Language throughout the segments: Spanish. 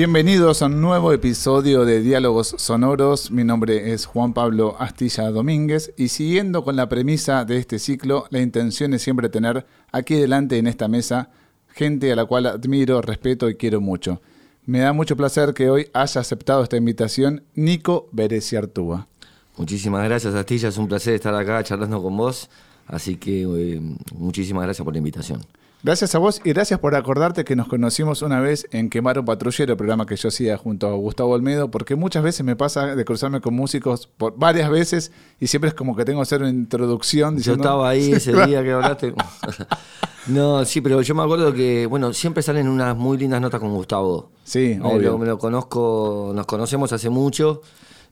Bienvenidos a un nuevo episodio de Diálogos Sonoros. Mi nombre es Juan Pablo Astilla Domínguez y siguiendo con la premisa de este ciclo, la intención es siempre tener aquí delante en esta mesa gente a la cual admiro, respeto y quiero mucho. Me da mucho placer que hoy haya aceptado esta invitación Nico Bereciartúa. Muchísimas gracias Astilla, es un placer estar acá charlando con vos, así que eh, muchísimas gracias por la invitación. Gracias a vos y gracias por acordarte que nos conocimos una vez en Quemar un Patrullero, programa que yo hacía junto a Gustavo Olmedo, porque muchas veces me pasa de cruzarme con músicos por varias veces y siempre es como que tengo que hacer una introducción. Diciendo, yo estaba ahí ese día que hablaste. no, sí, pero yo me acuerdo que, bueno, siempre salen unas muy lindas notas con Gustavo. Sí, obvio. me lo conozco, nos conocemos hace mucho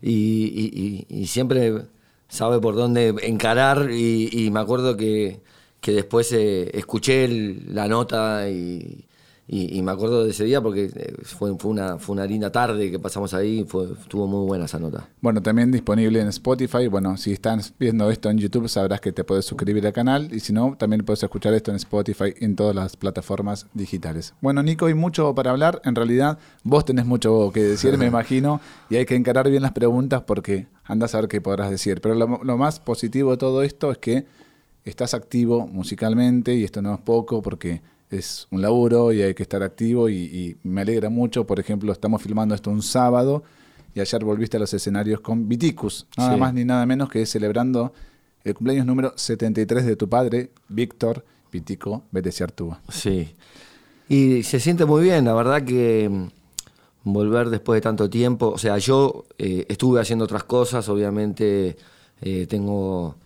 y, siempre sabe por dónde encarar y me acuerdo que que después eh, escuché la nota y, me acuerdo de ese día porque eh, fue, fue, una, fue una linda tarde que pasamos ahí, fue, estuvo muy buena esa nota. Bueno, también disponible en Spotify. Bueno, si estás viendo esto en YouTube sabrás que te puedes suscribir al canal y si no, también puedes escuchar esto en Spotify en todas las plataformas digitales. Bueno, Nico, hay mucho para hablar. En realidad, vos tenés mucho que decir, me imagino, y hay que encarar bien las preguntas porque andas a ver qué podrás decir. Pero lo, lo más positivo de todo esto es que estás activo musicalmente y esto no es poco porque es un laburo y hay que estar activo y, me alegra mucho. Por ejemplo, estamos filmando esto un sábado y ayer volviste a los escenarios con Viticus, nada más ni nada menos que celebrando el cumpleaños número 73 de tu padre, Víctor Vitico Vélez Artúa. Sí. Y se siente muy bien, la verdad que mm, volver después de tanto tiempo, o sea, yo eh, estuve haciendo otras cosas, obviamente eh, tengo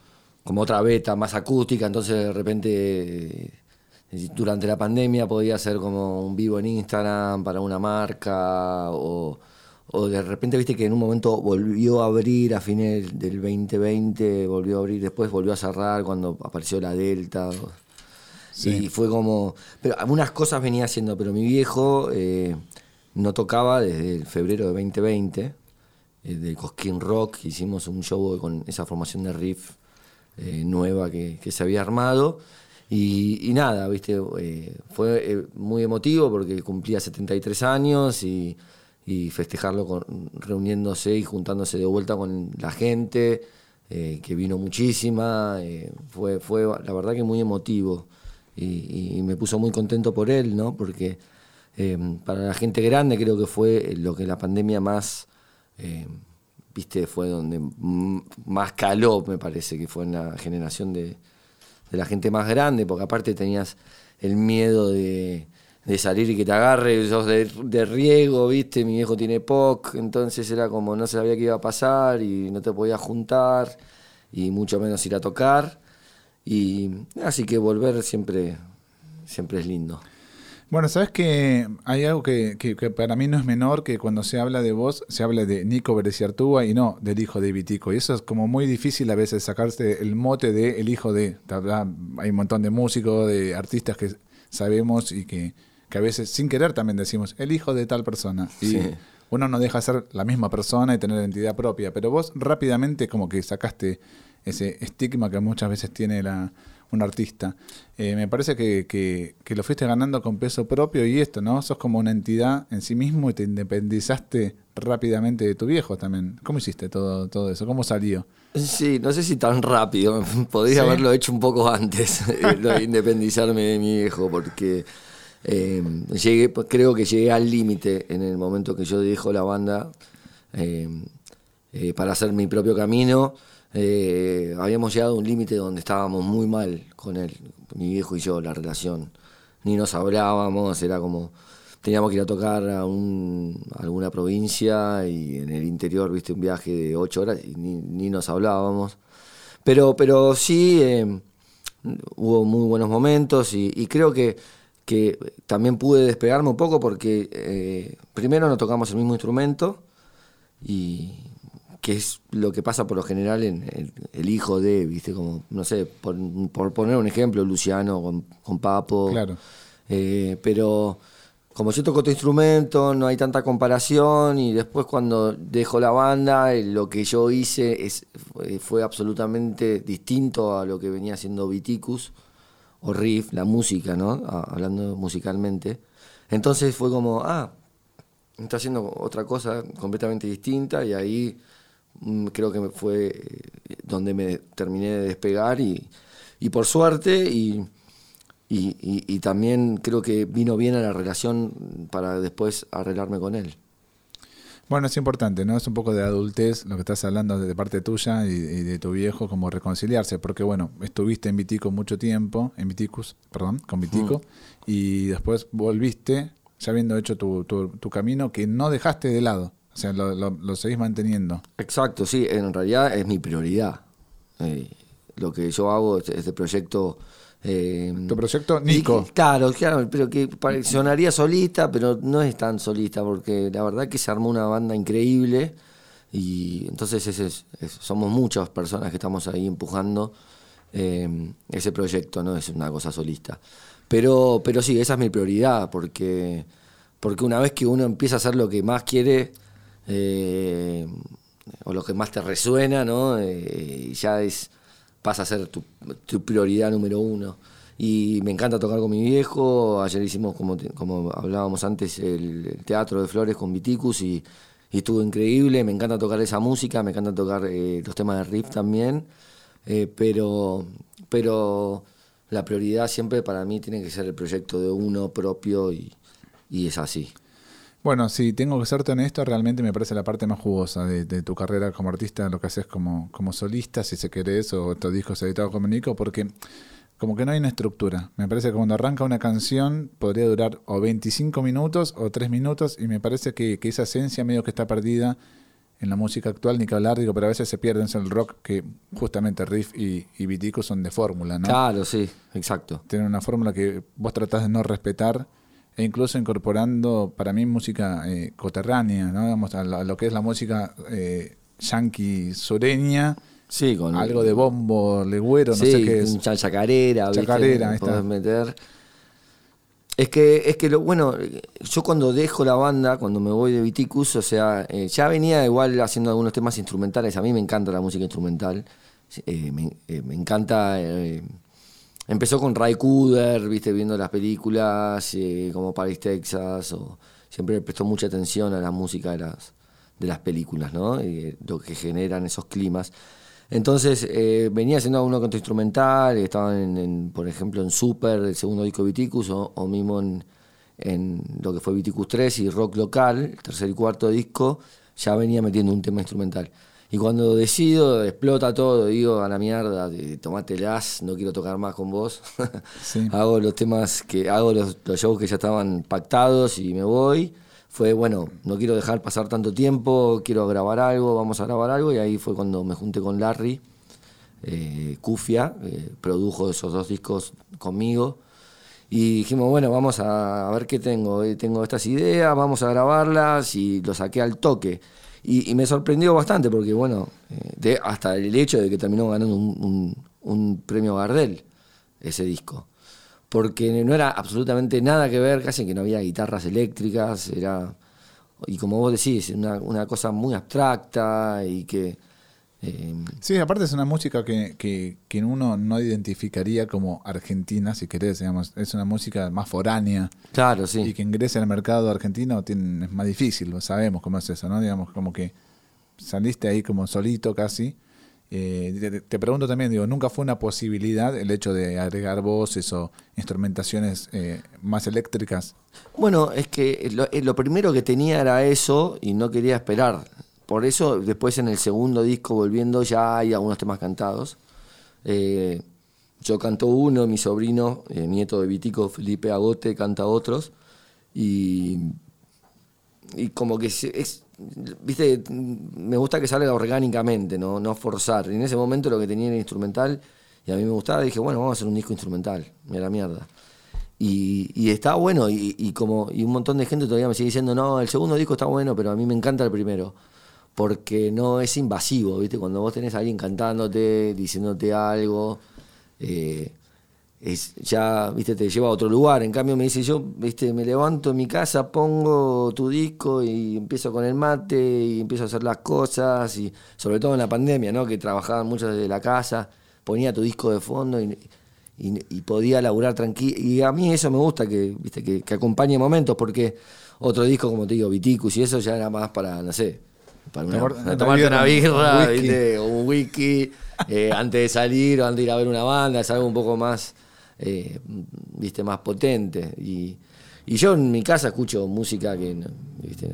como otra beta más acústica, entonces de repente eh, durante la pandemia podía ser como un vivo en Instagram para una marca o, de repente viste que en un momento volvió a abrir a fines del 2020, volvió a abrir, después volvió a cerrar cuando apareció la Delta. Y fue como... Pero algunas cosas venía haciendo, pero mi viejo eh, no tocaba desde febrero de 2020, eh, de Cosquín Rock, hicimos un show con esa formación de riff eh, nueva que, se había armado. Y, nada, viste, eh, fue eh, muy emotivo porque cumplía 73 años y, festejarlo con, reuniéndose y juntándose de vuelta con la gente, que vino muchísima. fue, fue la verdad que muy emotivo y, me puso muy contento por él, ¿no? Porque para la gente grande creo que fue lo que la pandemia más viste, fue donde más caló, me parece, que fue en la generación de, la gente más grande, porque aparte tenías el miedo de, salir y que te agarre, sos de, riego, viste, mi viejo tiene POC, entonces era como no se sabía qué iba a pasar y no te podías juntar y mucho menos ir a tocar. Y así que volver siempre, siempre es lindo. Bueno, sabes que hay algo que, para mí no es menor que cuando se habla de vos, se habla de Nico Bereciartúa y no del hijo de Vitico. Y eso es como muy difícil a veces sacarse el mote de el hijo de. Hay un montón de músicos, de artistas que sabemos y que, a veces sin querer también decimos el hijo de tal persona. Y uno no deja ser la misma persona y tener identidad propia. Pero vos rápidamente como que sacaste ese estigma que muchas veces tiene la un artista. Eh, me parece que, que, lo fuiste ganando con peso propio y esto, ¿no? Sos como una entidad en sí mismo y te independizaste rápidamente de tu viejo también. ¿Cómo hiciste todo, todo eso? ¿Cómo salió? Sí, no sé si tan rápido. Podría haberlo hecho un poco antes, de independizarme de mi viejo, porque eh, llegué, creo que llegué al límite en el momento que yo dejo la banda eh, para hacer mi propio camino eh, habíamos llegado a un límite donde estábamos muy mal con él, mi viejo y yo, la relación. Ni nos hablábamos, era como. Teníamos que ir a tocar a, alguna provincia y en el interior, viste, un viaje de ocho horas y ni, nos hablábamos. Pero, pero sí, eh, hubo muy buenos momentos y, creo que, que, también pude despegarme un poco porque eh, primero no tocamos el mismo instrumento y, que es lo que pasa por lo general en, el hijo de, viste, como, no sé, por, poner un ejemplo, Luciano con, Papo. Claro. Eh, pero como yo toco otro instrumento, no hay tanta comparación y después cuando dejo la banda, eh, lo que yo hice es, fue absolutamente distinto a lo que venía haciendo Viticus o Riff, la música, ¿no? Hablando musicalmente. Entonces fue como, ah, está haciendo otra cosa completamente distinta y ahí creo que fue eh, donde me terminé de despegar y, y por suerte y, y, también creo que vino bien a la relación para después arreglarme con él. Bueno, es importante, ¿no? Es un poco de adultez lo que estás hablando de parte tuya y, de tu viejo, como reconciliarse, porque bueno, estuviste en Vitico mucho tiempo, en Viticus, perdón, con Vitico, y después volviste, ya habiendo hecho tu, tu, camino, que no dejaste de lado, o sea, lo, lo, seguís manteniendo. Exacto, sí, en realidad es mi prioridad. Eh, lo que yo hago, este proyecto eh, tu proyecto Nico. claro, claro, pero que sonaría solista, pero no es tan solista, porque la verdad que se armó una banda increíble y entonces ese somos muchas personas que estamos ahí empujando eh, ese proyecto, no es una cosa solista. Pero, pero sí, esa es mi prioridad, porque, porque una vez que uno empieza a hacer lo que más quiere, eh, o lo que más te resuena, ¿no? ya es pasa a ser tu, prioridad número uno. Y me encanta tocar con mi viejo. Ayer hicimos, como, como hablábamos antes, el, teatro de flores con Viticus y, estuvo increíble. Me encanta tocar esa música, me encanta tocar eh, los temas de riff también. Eh, pero, pero la prioridad siempre para mí tiene que ser el proyecto de uno propio y, y es así. Bueno, si tengo que serte honesto, realmente me parece la parte más jugosa de, tu carrera como artista, lo que haces como, como solista, si se querés, o estos discos editados como Nico, porque como que no hay una estructura. Me parece que cuando arranca una canción podría durar o 25 minutos o 3 minutos, y me parece que, esa esencia medio que está perdida en la música actual, ni que hablar, digo, pero a veces se pierden en el rock, que justamente Riff y, y Vitico son de fórmula, ¿no? Claro, sí, exacto. Tienen una fórmula que vos tratás de no respetar e incluso incorporando para mí música eh, coterránea, ¿no? Digamos, a, lo, que es la música eh, yankee sureña. Sí, con algo de bombo, legüero, no sé qué es. Chacarera, chacarera, ¿viste? meter. Es que, es que lo, bueno, yo cuando dejo la banda, cuando me voy de Viticus, o sea, eh, ya venía igual haciendo algunos temas instrumentales. A mí me encanta la música instrumental. me, me, encanta Empezó con Ray Cooder, viste, viendo las películas eh, como Paris, Texas, o siempre prestó mucha atención a la música de las, de las películas, ¿no? Y lo que generan esos climas. Entonces eh, venía haciendo alguno canto instrumental, estaba en, por ejemplo en Super, el segundo disco de Viticus, o, o mismo en, en, lo que fue Viticus 3 y Rock Local, el tercer y cuarto disco, ya venía metiendo un tema instrumental. Y cuando decido, explota todo, digo a la mierda, tomátelas, no quiero tocar más con vos. hago los temas que, hago los, shows que ya estaban pactados y me voy. Fue, bueno, no quiero dejar pasar tanto tiempo, quiero grabar algo, vamos a grabar algo. Y ahí fue cuando me junté con Larry, eh, Cufia, eh, produjo esos dos discos conmigo. Y dijimos, bueno, vamos a, a ver qué tengo. Eh, tengo estas ideas, vamos a grabarlas y lo saqué al toque. Y, me sorprendió bastante porque, bueno, eh, de, hasta el hecho de que terminó ganando un, premio Gardel, ese disco. Porque no era absolutamente nada que ver, casi que no había guitarras eléctricas, era, y como vos decís, una, una cosa muy abstracta y que Em, sí, aparte es una música que, que, uno no identificaría como argentina, si querés, digamos. Es una música más foránea. Claro, sí. Y que ingrese al mercado argentino tiene, es más difícil, lo sabemos cómo es eso, ¿no? Digamos, como que saliste ahí como solito casi. Eh, te, pregunto también, digo, ¿nunca fue una posibilidad el hecho de agregar voces o instrumentaciones eh, más eléctricas? Bueno, es que lo, eh, lo primero que tenía era eso y no quería esperar por eso después en el segundo disco, volviendo, ya hay algunos temas cantados. Eh, yo canto uno, mi sobrino, eh, nieto de Vitico, Felipe Agote, canta otros. Y, y como que es, viste, me gusta que salga orgánicamente, ¿no? no forzar. Y en ese momento lo que tenía era instrumental y a mí me gustaba, dije, bueno, vamos a hacer un disco instrumental, me mierda. Y, y está bueno, y, y, como, y un montón de gente todavía me sigue diciendo, no, el segundo disco está bueno, pero a mí me encanta el primero porque no es invasivo, ¿viste? Cuando vos tenés a alguien cantándote, diciéndote algo, eh, es, ya, ¿viste? Te lleva a otro lugar. En cambio me dice, yo, ¿viste? Me levanto en mi casa, pongo tu disco y empiezo con el mate y empiezo a hacer las cosas, y sobre todo en la pandemia, ¿no? Que trabajaban mucho desde la casa, ponía tu disco de fondo y, podía laburar tranquilo. Y a mí eso me gusta, que, ¿viste? Que, que acompañe momentos, porque otro disco, como te digo, Viticus, y eso ya era más para, no sé, para una, una tomarte una birra, un whisky. ¿viste? o un whisky, eh, antes de salir o antes de ir a ver una banda, es algo un poco más, eh, viste, más potente. Y, y yo en mi casa escucho música que, no, viste,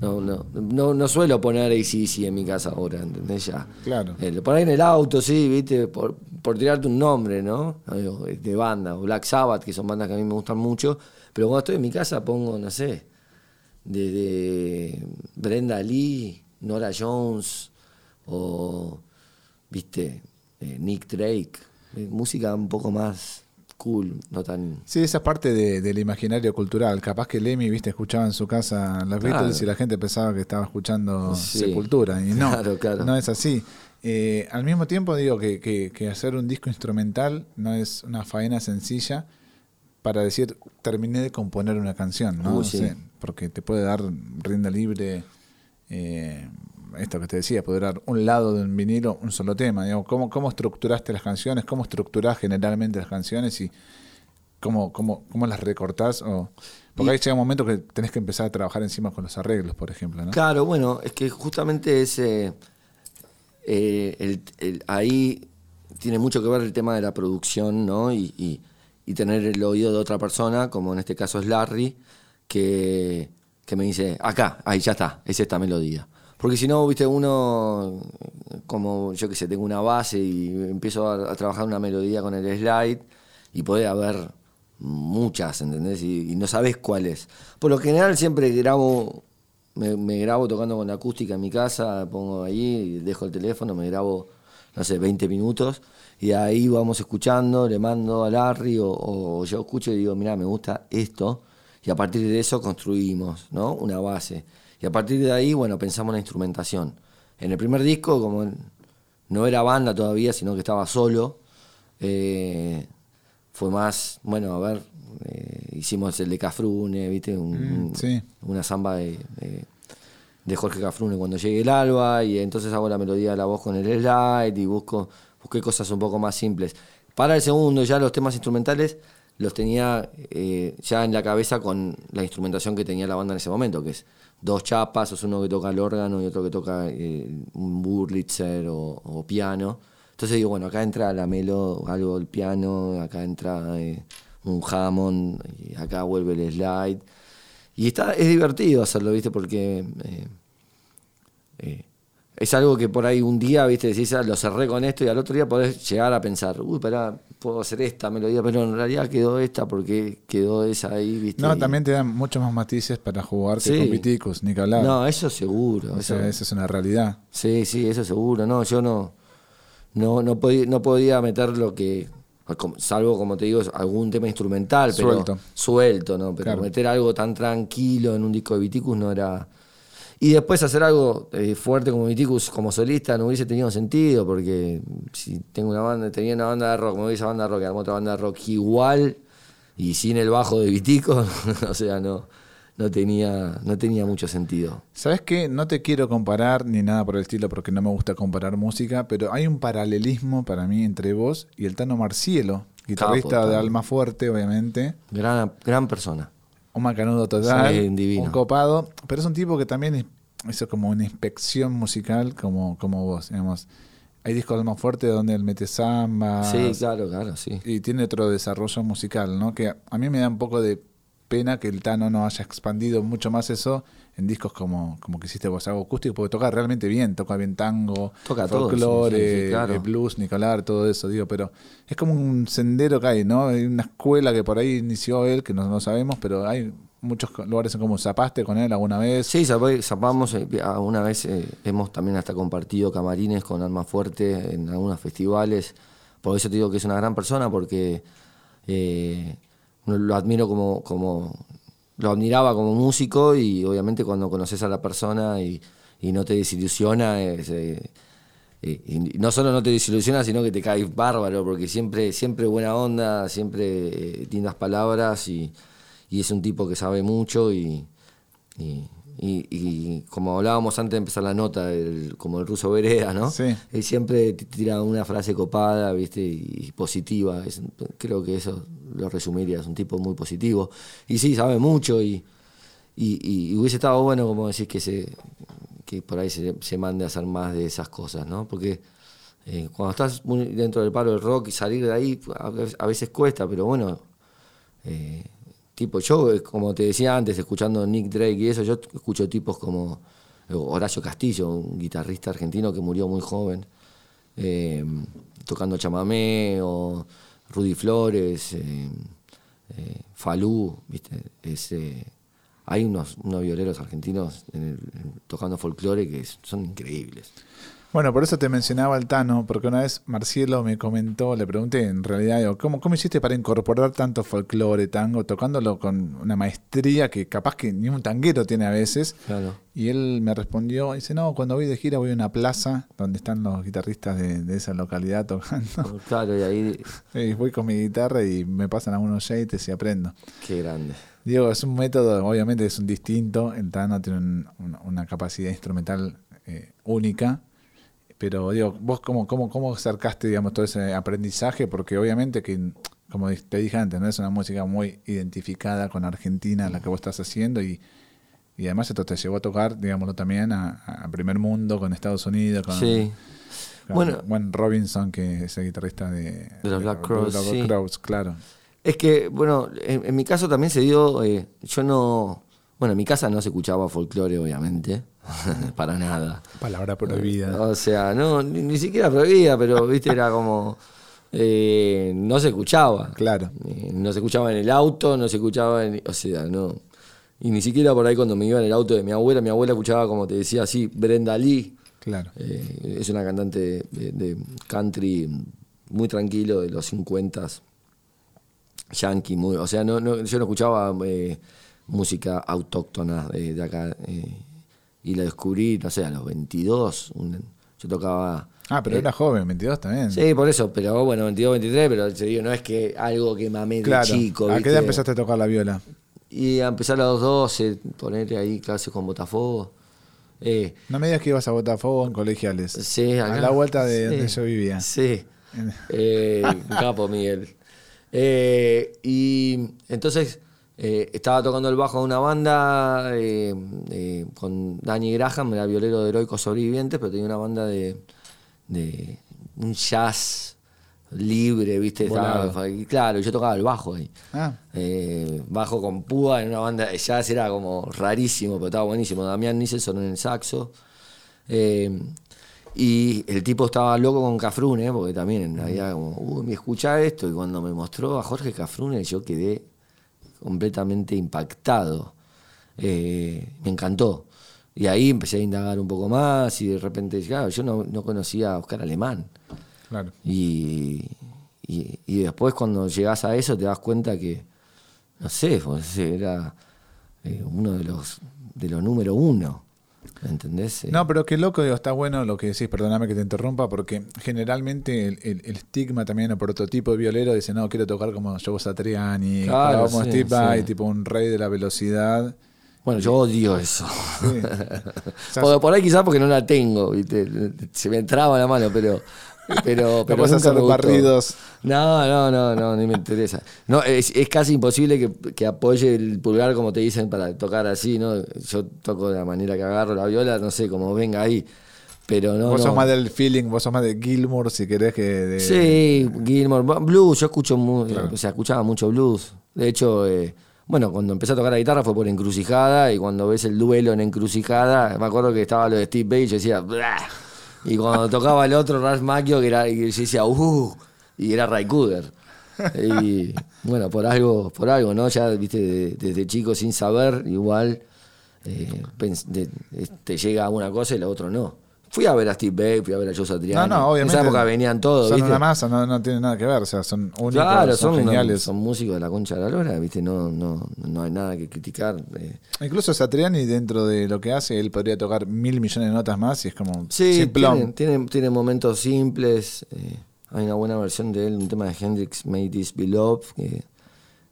no, no, no, no, no suelo poner ACDC en mi casa ahora, ¿entendés? Ya. Claro. Eh, lo pones en el auto, sí, viste, por, por tirarte un nombre, ¿no? De banda, o Black Sabbath, que son bandas que a mí me gustan mucho, pero cuando estoy en mi casa pongo, no sé, desde Brenda Lee, Nora Jones, o, viste, eh, Nick Drake, eh, música un poco más cool, no tan... Sí, esa parte de- del imaginario cultural. Capaz que Lemmy, viste, escuchaba en su casa los Claro. Beatles y la gente pensaba que estaba escuchando Sí. Sepultura. Y no, Claro, claro. no es así. Eh, al mismo tiempo digo que, que- que hacer un disco instrumental no es una faena sencilla para decir, terminé de componer una canción, ¿no? O sea, porque te puede dar rienda libre, eh, esto que te decía, puede dar un lado de un vinilo, un solo tema. Digamos, ¿cómo, ¿Cómo estructuraste las canciones? ¿Cómo estructurás generalmente las canciones? Y cómo, cómo, cómo las recortás. O, porque Y- ahí llega un momento que tenés que empezar a trabajar encima con los arreglos, por ejemplo. ¿no? Claro, bueno, es que justamente ese, eh, el- el- ahí tiene mucho que ver el tema de la producción, ¿no? Y, y- y tener el oído de otra persona, como en este caso es Larry, que, que me dice, acá, ahí ya está, es esta melodía. Porque si no, viste, uno, como yo que sé, tengo una base y empiezo a, trabajar una melodía con el slide y puede haber muchas, ¿entendés? Y, y no sabes cuál es. Por lo general siempre grabo, me, me grabo tocando con la acústica en mi casa, pongo ahí, dejo el teléfono, me grabo, no sé, 20 minutos y ahí vamos escuchando, le mando a Larry o, o yo escucho y digo, mira, me gusta esto y a partir de eso construimos, ¿no? Una base. Y a partir de ahí, bueno, pensamos en la instrumentación. En el primer disco, como no era banda todavía, sino que estaba solo, eh, fue más, bueno, a ver, eh, hicimos el de Cafrune, ¿viste? Un- Mm, sí. Una samba de, de- de Jorge Cafrune cuando llegue el alba, y entonces hago la melodía de la voz con el slide y busco, busqué cosas un poco más simples. Para el segundo, ya los temas instrumentales los tenía eh, ya en la cabeza con la instrumentación que tenía la banda en ese momento, que es dos chapas, es uno que toca el órgano y otro que toca eh, un Burlitzer o, piano. Entonces digo, bueno, acá entra la melo, algo del piano, acá entra eh, un Hammond, acá vuelve el slide. Y está, es divertido hacerlo, ¿viste? Porque eh, es algo que por ahí un día, ¿viste? Decís, "Ah, lo cerré con esto y al otro día podés llegar a pensar, uy, pará, puedo hacer esta melodía, pero en realidad quedó esta porque quedó esa ahí, ¿viste? No, también te dan muchos más matices para jugar que Sí. con Viticus, ni que hablar. No, eso seguro. o sea, eso- es una realidad. Sí, sí, eso seguro. No, yo no, no, no, podía, no podía meter lo que, salvo como te digo, algún tema instrumental, pero Suelto. suelto, ¿no? Pero Claro. meter algo tan tranquilo en un disco de Viticus no era. Y después hacer algo eh, fuerte como Viticus como solista no hubiese tenido sentido, porque si tengo una banda, tenía una banda de rock, me voy a esa banda de rock, y armó otra banda de rock igual y sin el bajo de Viticus, o sea, no, no tenía, no tenía mucho sentido. ¿Sabes qué? No te quiero comparar ni nada por el estilo porque no me gusta comparar música, pero hay un paralelismo para mí entre vos y el Tano Marcielo, guitarrista Capo, de. Alma Fuerte, obviamente. Gran, gran persona. Un macanudo total, Sí, un copado, pero es un tipo que también es- hizo como una inspección musical como, como vos, digamos. Hay discos de Alma Fuerte donde él mete samba Sí, claro, claro, sí. y tiene otro desarrollo musical, ¿no? Que a- mí me da un poco de pena que el Tano no haya expandido mucho más eso en discos como, como que hiciste vos, algo acústico, porque toca realmente bien, toca bien tango, Toca todo, folclore, sí, sí, sí, claro. eh, blues, Nicolar, todo eso, digo, pero es como un sendero que hay, ¿no? Hay una escuela que por ahí inició él, que no, no sabemos, pero hay muchos lugares en como zapaste con él alguna vez. Sí, zapa- zapamos, eh, a- una vez eh, hemos también hasta compartido camarines con Alma Fuerte en algunos festivales. Por eso te digo que es una gran persona, porque eh, lo admiro como, como. Lo admiraba como músico y obviamente cuando conoces a la persona y, no te desilusiona, es, y no solo no te desilusiona, sino que te caes bárbaro, porque siempre, siempre buena onda, siempre lindas palabras y, y es un tipo que sabe mucho y, y, y- y como hablábamos antes de empezar la nota, el- como el ruso Vereda, ¿no? Sí. Él siempre tira una frase copada, ¿viste? Y positiva. Es- creo que eso lo resumiría, es un tipo muy positivo. Y sí, sabe mucho y, y, hubiese estado bueno, como decís, que se que por ahí se, se mande a hacer más de esas cosas, ¿no? Porque eh, cuando estás muy dentro del palo del rock y salir de ahí, a veces, a veces cuesta, pero bueno, eh, tipo yo, eh, como te decía antes, escuchando Nick Drake y eso, yo escucho tipos como eh, Horacio Castillo, un guitarrista argentino que murió muy joven, eh, tocando chamamé, o Rudy Flores, Falú, ¿viste? Es, hay unos, unos violeros argentinos en el- tocando folclore que son increíbles. Bueno, por eso te mencionaba el Tano, porque una vez Marcielo me comentó, le pregunté en realidad, digo, ¿cómo, ¿cómo hiciste para incorporar tanto folclore, tango, tocándolo con una maestría que capaz que ni un tanguero tiene a veces? Claro. Y él me respondió, dice, no, cuando voy de gira voy a una plaza donde están los guitarristas de, de esa localidad tocando. Claro, y ahí, Y voy con mi guitarra y me pasan algunos shades y aprendo. qué grande. Digo, es un método, obviamente es un distinto, el Tano tiene un- un- una capacidad instrumental eh, única, pero digo, vos cómo, cómo, cómo acercaste, digamos, todo ese aprendizaje, porque obviamente que, como te dije antes, no es una música muy identificada con Argentina la que vos estás haciendo y, y además esto te llevó a tocar, digámoslo también, a, a primer mundo, con Estados Unidos, con, Sí. con Bueno. Juan Robinson, que es el guitarrista de, De los Black Crowes, sí. Claro. Es que, bueno, en, en mi caso también se dio, eh, yo no, bueno, en mi casa no se escuchaba folclore, obviamente, para nada. Palabra prohibida. O sea, no, ni, ni siquiera prohibida, pero, viste, era como, eh, no se escuchaba. Claro. Eh, no se escuchaba en el auto, no se escuchaba en, o sea, no. Y ni siquiera por ahí cuando me iba en el auto de mi abuela, mi abuela escuchaba, como te decía así, Brenda Lee. Claro. Eh, es una cantante de, de country muy tranquilo de los 50 yankee, muy, o sea, no, no- yo no escuchaba eh, música autóctona de, de acá eh, y la descubrí, no sé, a los 22, un- yo tocaba... Ah, pero eh, era joven, 22 también. Sí, por eso, pero bueno, 22, 23, pero te digo, no es que algo que mamé de claro. chico. ¿A qué edad empezaste a tocar la viola? Y a empezar a los 12, ponerle ahí clases con Botafogo. Eh, No me digas que ibas a Botafogo en colegiales. Sí, A acá. la vuelta de Sí. donde yo vivía. Sí. Eh, capo, Miguel. Eh, y entonces eh, estaba tocando el bajo de una banda eh, eh, con Danny Graham, era violero de Heroicos Sobrevivientes, pero tenía una banda de, de un jazz libre, ¿viste? Estaba- y claro, yo tocaba el bajo ahí. Ah, bajo con púa en una banda de jazz era como rarísimo, pero estaba buenísimo. Damián Nicholson en el saxo. Y el tipo estaba loco con Cafrune, porque también había como, uy, me escucha esto. Y cuando me mostró a Jorge Cafrune, yo quedé completamente impactado. Eh, me encantó. Y ahí empecé a indagar un poco más y de repente, claro, yo no, no conocía a Oscar Alemán. claro. Y, y, y después cuando llegas a eso te das cuenta que, no sé, pues, era eh, uno de los de los número uno. ¿Entendés? No, pero qué loco, digo, está bueno lo que decís, perdóname que te interrumpa, porque generalmente el, el- el estigma también, el prototipo de violero dice, no, quiero tocar como Joe Satriani, Claro, como sí, Steve Vai, sí. tipo un rey de la velocidad. Bueno, yo odio eso. Sí. O sea, Porque por ahí quizás porque no la tengo, ¿viste? Se me entraba la mano, pero. Pero, pero nunca hacer me barridos. No, no, no, no, ni me interesa. No, es, es casi imposible que, que apoye el pulgar como te dicen para tocar así, ¿no? Yo toco de la manera que agarro la viola, no sé, como venga ahí. Pero no. vos no. sos más del feeling, vos sos más de Gilmour, si querés que de... Sí, Gilmore. Blues, yo escucho, mu- o sea, escuchaba mucho blues. De hecho, eh, bueno, cuando empecé a tocar la guitarra fue por Encrucijada y cuando ves el duelo en Encrucijada, me acuerdo que estaba lo de Steve Bay y yo decía, "Blah". Y cuando tocaba el otro, Ralph Macchio, que era, y yo decía, uh, y era Ray Cooder. Y bueno, por algo, por algo, ¿no? Ya, viste, de- desde chico sin saber, igual eh, eh, te llega una cosa y la otra no. Fui a ver a Steve Bay, fui a ver a Joe Satriani. No, no, obviamente. En esa época venían todos, Son ¿viste? una masa, no, no tiene nada que ver, o sea, son únicos, Claro, son, son, geniales. son músicos de la concha de la lora, ¿viste? No, no, no hay nada que criticar. eh. Incluso Satriani, dentro de lo que hace, él podría tocar mil millones de notas más y es como Sí, tiene, tiene, tiene momentos simples. eh, hay una buena versión de él, un tema de Hendrix, Made This Be Love, que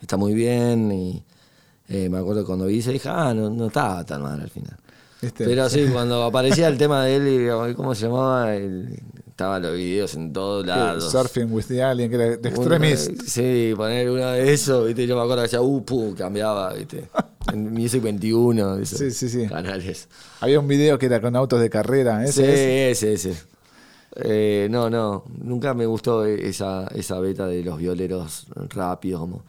está muy bien. Y eh, me acuerdo cuando vi, dije, ah, no, no estaba tan mal al final. Pero sí, cuando aparecía el tema de él, ¿cómo se llamaba? El- estaban los videos en todos lados. Surfing with the Alien, que era de Extremist. Sí, poner uno de esos, ¿viste? Yo me acuerdo que hacía, uh, pum, cambiaba, ¿viste? en Music 21, esos Sí, sí, sí. canales. Había un video que era con autos de carrera. Sí, ¿Ese es? ese, ese. Eh, no, no, nunca me gustó esa, esa beta de los violeros rápidos. Como,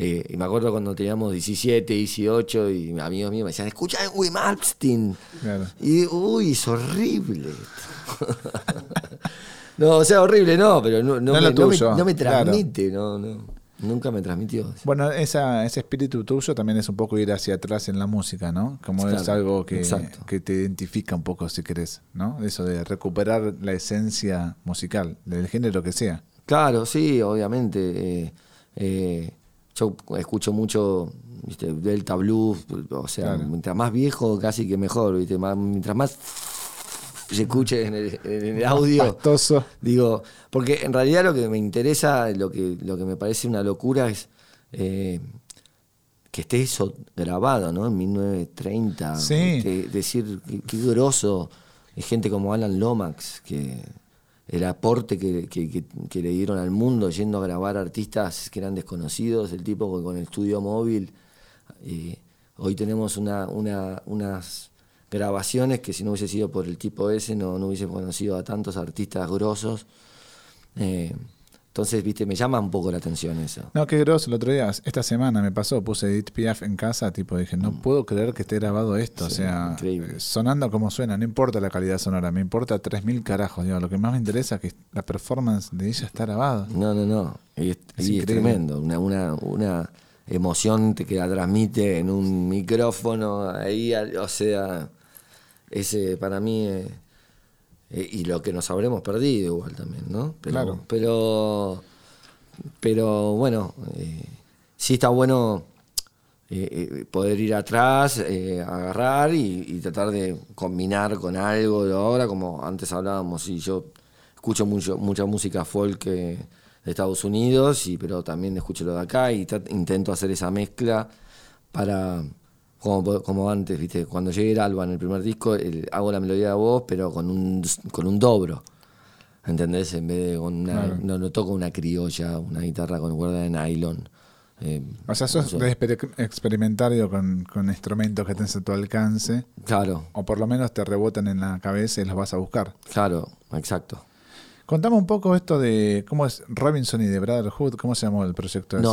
eh, y me acuerdo cuando teníamos 17, 18 y amigos míos me decían, escucha Wim. Claro. Y, uy, es horrible. no, o sea, horrible no, pero no, no me, no me- tuyo, no me claro. transmite, no, no. Nunca me transmitió. Bueno, esa, ese espíritu tuyo también es un poco ir hacia atrás en la música, ¿no? Como es algo que, que te identifica un poco, si querés, ¿no? Eso de recuperar la esencia musical, del género que sea. Claro, sí, obviamente. eh, eh, yo escucho mucho ¿viste? Delta Blues, o sea, Claro. mientras más viejo casi que mejor, ¿viste? Más- mientras más se escuche en el, en el audio. Pastoso. Digo, porque en realidad lo que me interesa, lo que, lo que me parece una locura es eh, que esté eso grabado, ¿no? En 1930. Sí. ¿viste? decir, qué, qué groso. Hay gente como Alan Lomax, que el aporte que, que- le dieron al mundo yendo a grabar artistas que eran desconocidos, el tipo con el estudio móvil. eh, hoy tenemos una, una- unas grabaciones que si no hubiese sido por el tipo ese no, no hubiese conocido a tantos artistas grosos. Eh, entonces, viste, me llama un poco la atención eso. No, qué groso. El otro día, esta semana me pasó, puse Edith Piaf en casa, tipo dije, no puedo creer que esté grabado esto. o Mm. Sea, increíble. eh, sonando como suena, no importa la calidad sonora, me importa 3.000 carajos. Digo, lo que más me interesa es que la performance de ella está grabada. No, no, no. Y es, Es y es increíble. tremendo. Una, una, una emoción que la transmite en un micrófono ahí, o sea, ese para mí. eh, eh, y lo que nos habremos perdido igual también, ¿no? Pero, Claro. Pero, pero bueno, eh, sí está bueno eh, poder ir atrás, agarrar y, y tratar de combinar con algo de ahora, como antes hablábamos, y yo escucho mucho, mucha música folk de Estados Unidos, y, pero también escucho lo de acá y intento hacer esa mezcla para, como, como antes, ¿viste? cuando llegué el Alba en el primer disco, el- hago la melodía de voz, pero con un, con un dobro. ¿Entendés? En vez de con una. Claro. No, no toco una criolla, una guitarra con cuerda de nylon. Eh, O sea, sos de exper- experimentario con, con instrumentos que tenés a tu alcance, Claro, o por lo menos te rebotan en la cabeza y los vas a buscar. claro, exacto. Contame un poco esto de cómo es Robinson y de Brotherhood, ¿cómo se llamó el proyecto ese?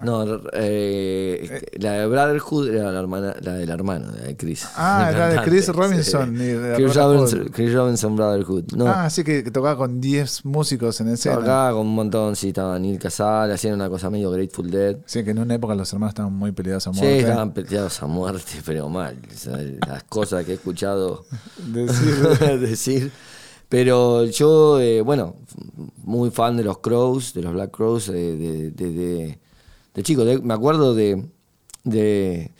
No, no, eh, la de Brotherhood era la, hermana, la del hermano, la de Chris. Ah, era de Chris Robinson y de Chris. Robinson, Chris Robinson Brotherhood. No, Ah, sí, que, tocaba con 10 músicos en escena. acá con un montón, sí, estaba Neil Casal, hacían una cosa medio Grateful Dead. Sí, que en una época los hermanos estaban muy peleados a Sí, muerte. estaban peleados a muerte, pero mal. O sea, las cosas que he escuchado Decir- decir. Pero yo, eh, bueno, muy fan de los Crows, de los Black Crows, eh, de, de, de- de chico. De- me acuerdo de, de,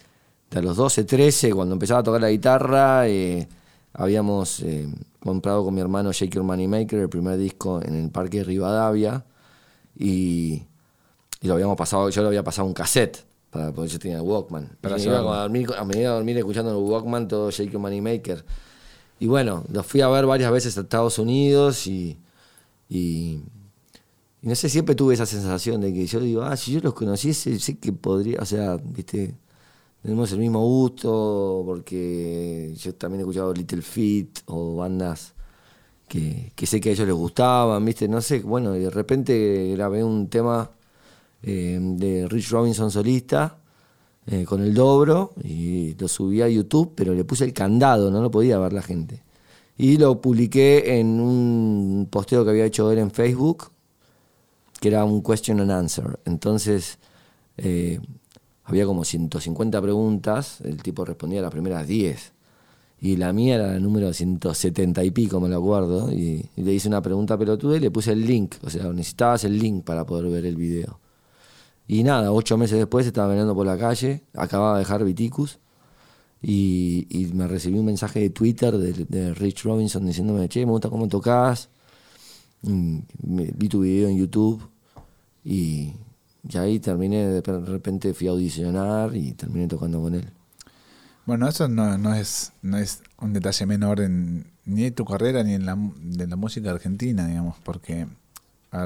de a los 12, 13, cuando empezaba a tocar la guitarra, eh, habíamos eh, comprado con mi hermano Shake Your Money Maker el primer disco en el Parque de Rivadavia y, y lo habíamos pasado, yo lo había pasado un cassette. Para, porque yo tenía el Walkman. Para Y me iba a dormir, a me iba a dormir escuchando el Walkman, todo Shake Your Money Maker. Y bueno, los fui a ver varias veces a Estados Unidos y, y, y no sé, siempre tuve esa sensación de que yo digo, ah, si yo los conociese, sé que podría, o sea, viste, tenemos el mismo gusto, porque yo también he escuchado Little Feat o bandas que, sé que a ellos les gustaban, viste, no sé, bueno, de repente grabé un tema eh, de Rich Robinson solista eh, con el dobro y lo subí a YouTube, pero le puse el candado, no lo podía ver la gente. Y lo publiqué en un posteo que había hecho él en Facebook, que era un question and answer. Entonces, eh, había como 150 preguntas, el tipo respondía las primeras 10. Y la mía era la número 170 y pico, me lo acuerdo. Y, le hice una pregunta pelotuda y le puse el link. O sea, necesitabas el link para poder ver el video. Y nada, ocho meses después estaba caminando por la calle, acababa de dejar Viticus y, me recibí un mensaje de Twitter de, de Rich Robinson diciéndome, che, me gusta cómo tocas, vi tu video en YouTube y, y ahí terminé, de repente fui a audicionar y terminé tocando con él. Bueno, eso no, no es no es un detalle menor en ni en tu carrera ni en la de la música argentina, digamos, porque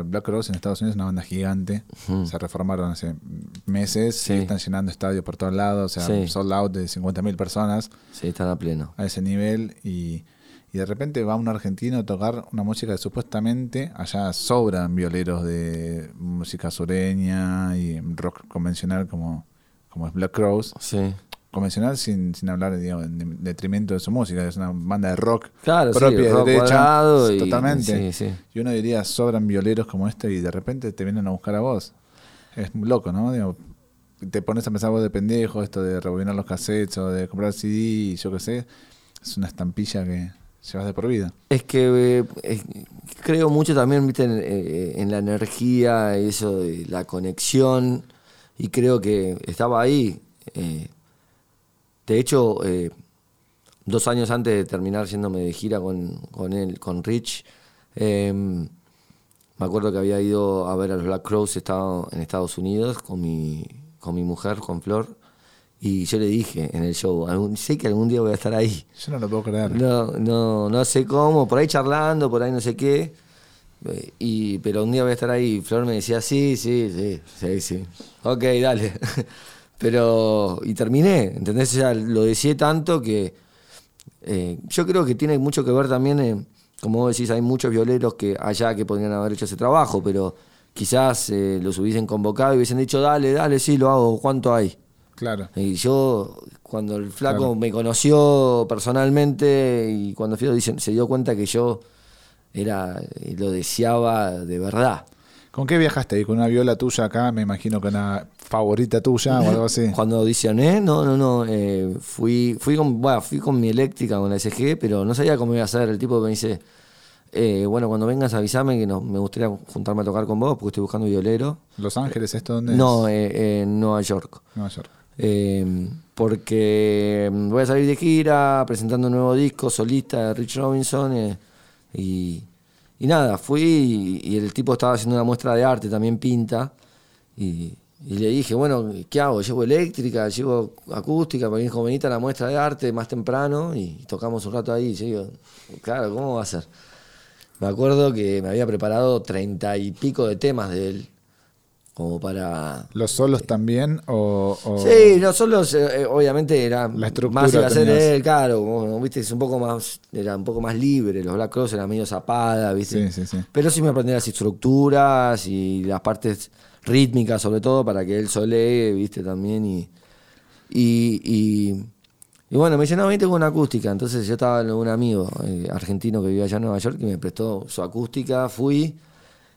Black Rose en Estados Unidos es una banda gigante. Se reformaron hace meses Sí. y están llenando estadios por todos lados. O sea, Sí. sold out de 50.000 personas Sí, están a pleno. a ese nivel. Y, y de repente va un argentino a tocar una música que supuestamente allá sobran violeros de música sureña y rock convencional como, como es Black Rose. Sí. Convencional sin, sin hablar digamos, en detrimento de su música. Es una banda de rock Claro, sí, propia rock y derecha. y- totalmente. sí, sí. Y uno diría, sobran violeros como este y de repente te vienen a buscar a vos. Es loco, ¿no? Digo, te pones a pensar vos de pendejo, esto de rebobinar los cassettes o de comprar CD y yo qué sé. Es una estampilla que llevas de por vida. Es que eh, creo mucho también eh, en la energía, eso de la conexión, y creo que estaba ahí. eh, de hecho, dos años antes de terminar yéndome de gira con, con él, con Rich, eh, me acuerdo que había ido a ver a los Black Crows estaba en Estados Unidos con mi, con mi mujer, con Flor, y yo le dije en el show, "Algún- sé que algún día voy a estar ahí. Yo no lo puedo creer. No, no, no sé cómo, por ahí charlando, por ahí no sé qué. eh, Y, pero un día voy a estar ahí. Flor me decía, sí, sí, sí, sí, sí. Ok, dale. pero, y terminé, ¿entendés? O sea, lo deseé tanto que eh, yo creo que tiene mucho que ver también, en, como vos decís, hay muchos violeros que allá que podrían haber hecho ese trabajo, pero quizás eh, los hubiesen convocado y hubiesen dicho, dale, dale, sí, lo hago, ¿cuánto hay? Claro. Y yo, cuando el flaco Claro. me conoció personalmente y cuando Fido dice- se dio cuenta que yo era eh, lo deseaba de verdad. ¿Con qué viajaste ahí? ¿Con una viola tuya acá? Me imagino que una favorita tuya o algo así. Cuando audicioné, no, no, no, eh, fui, fui, con, bueno, fui con mi eléctrica, con la SG, pero no sabía cómo iba a ser. El tipo me dice, eh, bueno, cuando vengas avísame que no, me gustaría juntarme a tocar con vos porque estoy buscando violero. ¿Los Ángeles esto dónde No, es? eh, en Nueva York. Nueva York. Eh, porque mm, voy a salir de gira presentando un nuevo disco solista de Rich Robinson eh, y, nada, fui y, el tipo estaba haciendo una muestra de arte, también pinta y, le dije, bueno, ¿qué hago? ¿Llevo eléctrica? ¿Llevo acústica? Me dijo, venite a la muestra de arte más temprano y tocamos un rato ahí. Y yo digo, claro, ¿cómo va a ser? Me acuerdo que me había preparado treinta y pico de temas de él, como para ¿Los solos también? O, o- Sí, no solo eh, obviamente era La estructura más ser tenías. él, claro, como, viste, es un poco más, era un poco más libre, los Black Cross eran medio zapada, viste. Sí, sí, sí. Pero sí me aprendí las estructuras y las partes rítmicas sobre todo para que él solee, viste, también y y, y, y bueno, me dice, no, vente con una acústica. Entonces yo estaba con un amigo eh, argentino que vivía allá en Nueva York y me prestó su acústica, fui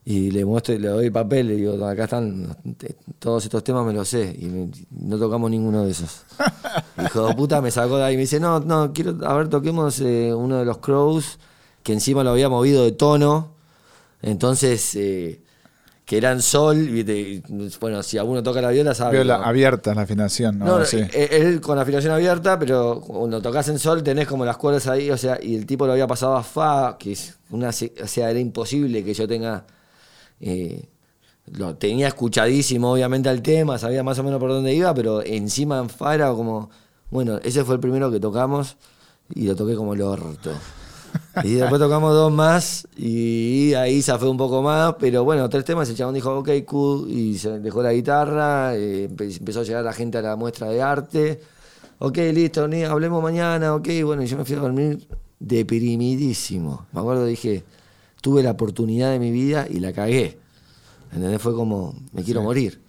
y le muestro le doy el papel, le digo, acá están te- todos estos temas, me los sé, y me- no tocamos ninguno de esos. Hijo de puta, me sacó de ahí y me dice, no, no, quiero, a ver, toquemos eh, uno de los Crows, que encima lo había movido de tono, entonces, eh, que eran sol, bueno, si alguno toca la viola, sabe. Viola ¿no? abierta la afinación, ¿no? No, no, Sí. eh, él con afinación abierta, pero cuando tocas en sol tenés como las cuerdas ahí, o sea, y el tipo lo había pasado a fa, que es una, o sea, era imposible que yo tenga, eh, lo tenía escuchadísimo obviamente al tema, sabía más o menos por dónde iba, pero encima en fa era como, bueno, ese fue el primero que tocamos y lo toqué como el orto. Y después tocamos dos más y ahí zafé un poco más, pero bueno, tres temas, el chabón dijo, ok, cool, y se dejó la guitarra, eh, empe- empezó a llegar la gente a la muestra de arte, ok, listo, ni hablemos mañana, ok, bueno, y yo me fui a dormir deprimidísimo. Me acuerdo, dije, tuve la oportunidad de mi vida y la cagué. ¿Entendés? Fue como, me quiero morir.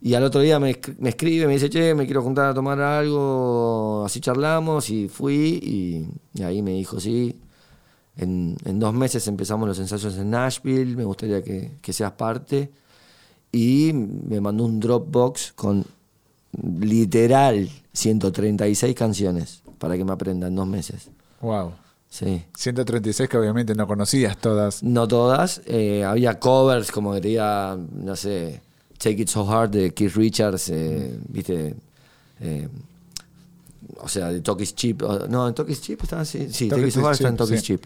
Y al otro día me, me escribe, me dice, che, me quiero juntar a tomar algo, así charlamos, y fui, y, y ahí me dijo, sí, en, en dos meses empezamos los ensayos en Nashville, me gustaría que, que seas parte. Y me mandó un Dropbox con literal 136 canciones para que me aprenda en dos meses. Wow. Sí. 136 que obviamente no conocías todas. No todas. eh, había covers como diría, no sé, Take It So Hard de Keith Richards, eh, viste. Eh, o sea, de Talk Is Cheap. No, en Talk Is Cheap está sí, sí Talk Take It So Hard está en Talk Is sí.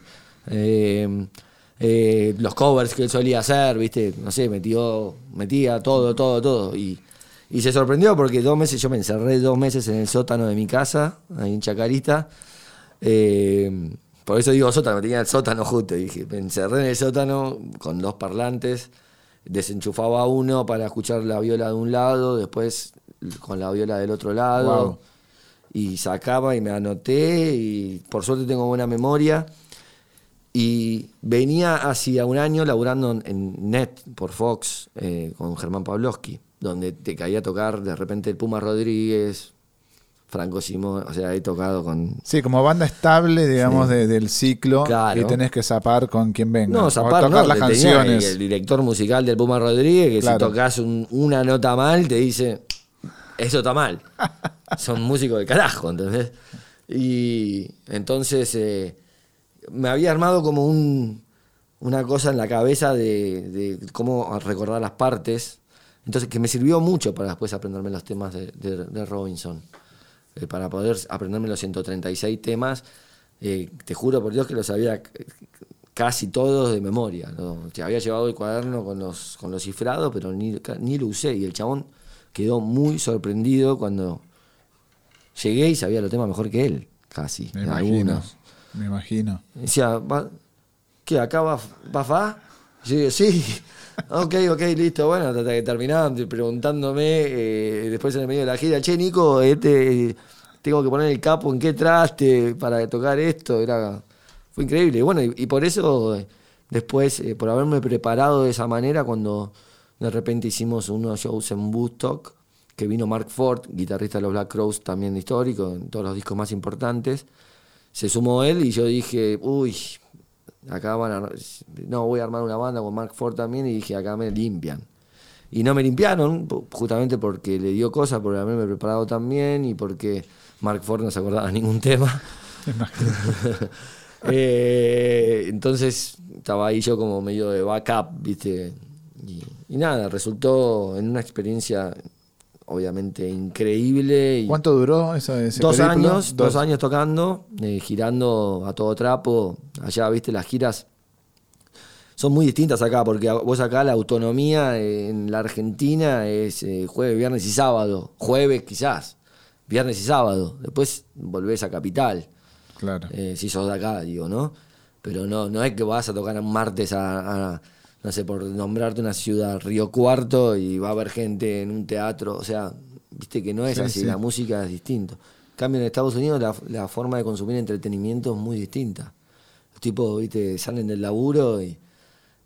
Cheap. Los covers que él solía hacer, viste, no sé, metió, metía todo, todo, todo. Y, y se sorprendió porque dos meses, yo me encerré dos meses en el sótano de mi casa, ahí en Chacarita. Eh, por eso digo sótano, tenía el sótano justo. Y dije, me encerré en el sótano con dos parlantes, desenchufaba uno para escuchar la viola de un lado, después con la viola del otro lado. Wow. Y sacaba y me anoté y por suerte tengo buena memoria. Y venía hacía un año laburando en- en Net por Fox eh, con Germán Pavlovsky, donde te caía a tocar de repente el Puma Rodríguez, Franco Simón, o sea, he tocado con... Sí, como banda estable, digamos, de- del ciclo. Claro. Y tenés que zapar con quien venga. No, o Zapar, tocar no, las canciones. El, director musical del Puma Rodríguez, que Claro. si tocas un- una nota mal, te dice, eso está mal. Son músicos de carajo, ¿entendés? Y entonces eh, me había armado como un, una cosa en la cabeza de, de cómo recordar las partes. Entonces, que me sirvió mucho para después aprenderme los temas de, de- de Robinson. Eh, para poder aprenderme los 136 temas, eh, te juro por Dios que los sabía casi todos de memoria. ¿no? Te había llevado el cuaderno con los, con los cifrados, pero ni, ni lo usé. Y el chabón quedó muy sorprendido cuando llegué y sabía los temas mejor que él, casi. Me imagino. algunos. Me imagino. Decía, "Va- ¿qué? ¿Acá va, va fa? Yo digo, sí. Ok, ok, listo. Bueno, hasta que terminaban preguntándome eh, después en el medio de la gira, che, Nico, este, tengo que poner el capo en qué traste para tocar esto. Era, fue increíble. Bueno, y, por eso después, eh, por haberme preparado de esa manera, cuando de repente hicimos unos shows en Woodstock, que vino Mark Ford, guitarrista de los Black Crowes, también histórico, en todos los discos más importantes. Se sumó él y yo dije, uy, acá van a... No, voy a armar una banda con Mark Ford también y dije, acá me limpian. Y no me limpiaron, justamente porque le dio cosas, por haberme preparado también y porque Mark Ford no se acordaba de ningún tema. Eh, entonces estaba ahí yo como medio de backup, ¿viste? Y, y nada, resultó en una experiencia obviamente increíble. Y ¿Cuánto duró eso, ese dos periplo? años, dos. años tocando, eh, girando a todo trapo. Allá, viste, las giras son muy distintas acá, porque vos acá la autonomía eh, en la Argentina es eh, jueves, viernes y sábado. Jueves quizás, viernes y sábado. Después volvés a Capital, Claro. eh, si sos de acá, digo, ¿no? Pero no, no es que vas a tocar un martes a, a, no sé, por nombrarte una ciudad, Río Cuarto, y va a haber gente en un teatro. O sea, viste que no es Sí, así, sí. la música es distinto. En cambio, en Estados Unidos la, la forma de consumir entretenimiento es muy distinta. Los tipos, viste, salen del laburo y.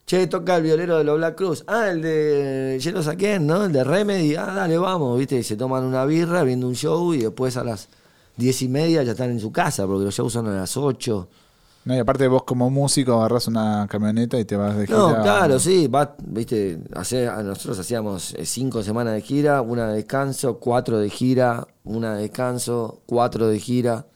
Che, toca el violero de los Black Cruz. Ah, el de Yellow Saquen, ¿no? El de Remedy. Ah, dale, vamos, viste. Y se toman una birra viendo un show y después a las diez y media ya están en su casa, porque los shows son a las ocho. No, y aparte vos como músico agarras una camioneta y te vas de gira. No, claro, sí, va, viste, hace- nosotros hacíamos eh, cinco semanas de gira, una de descanso, cuatro de gira, una de descanso, cuatro de gira,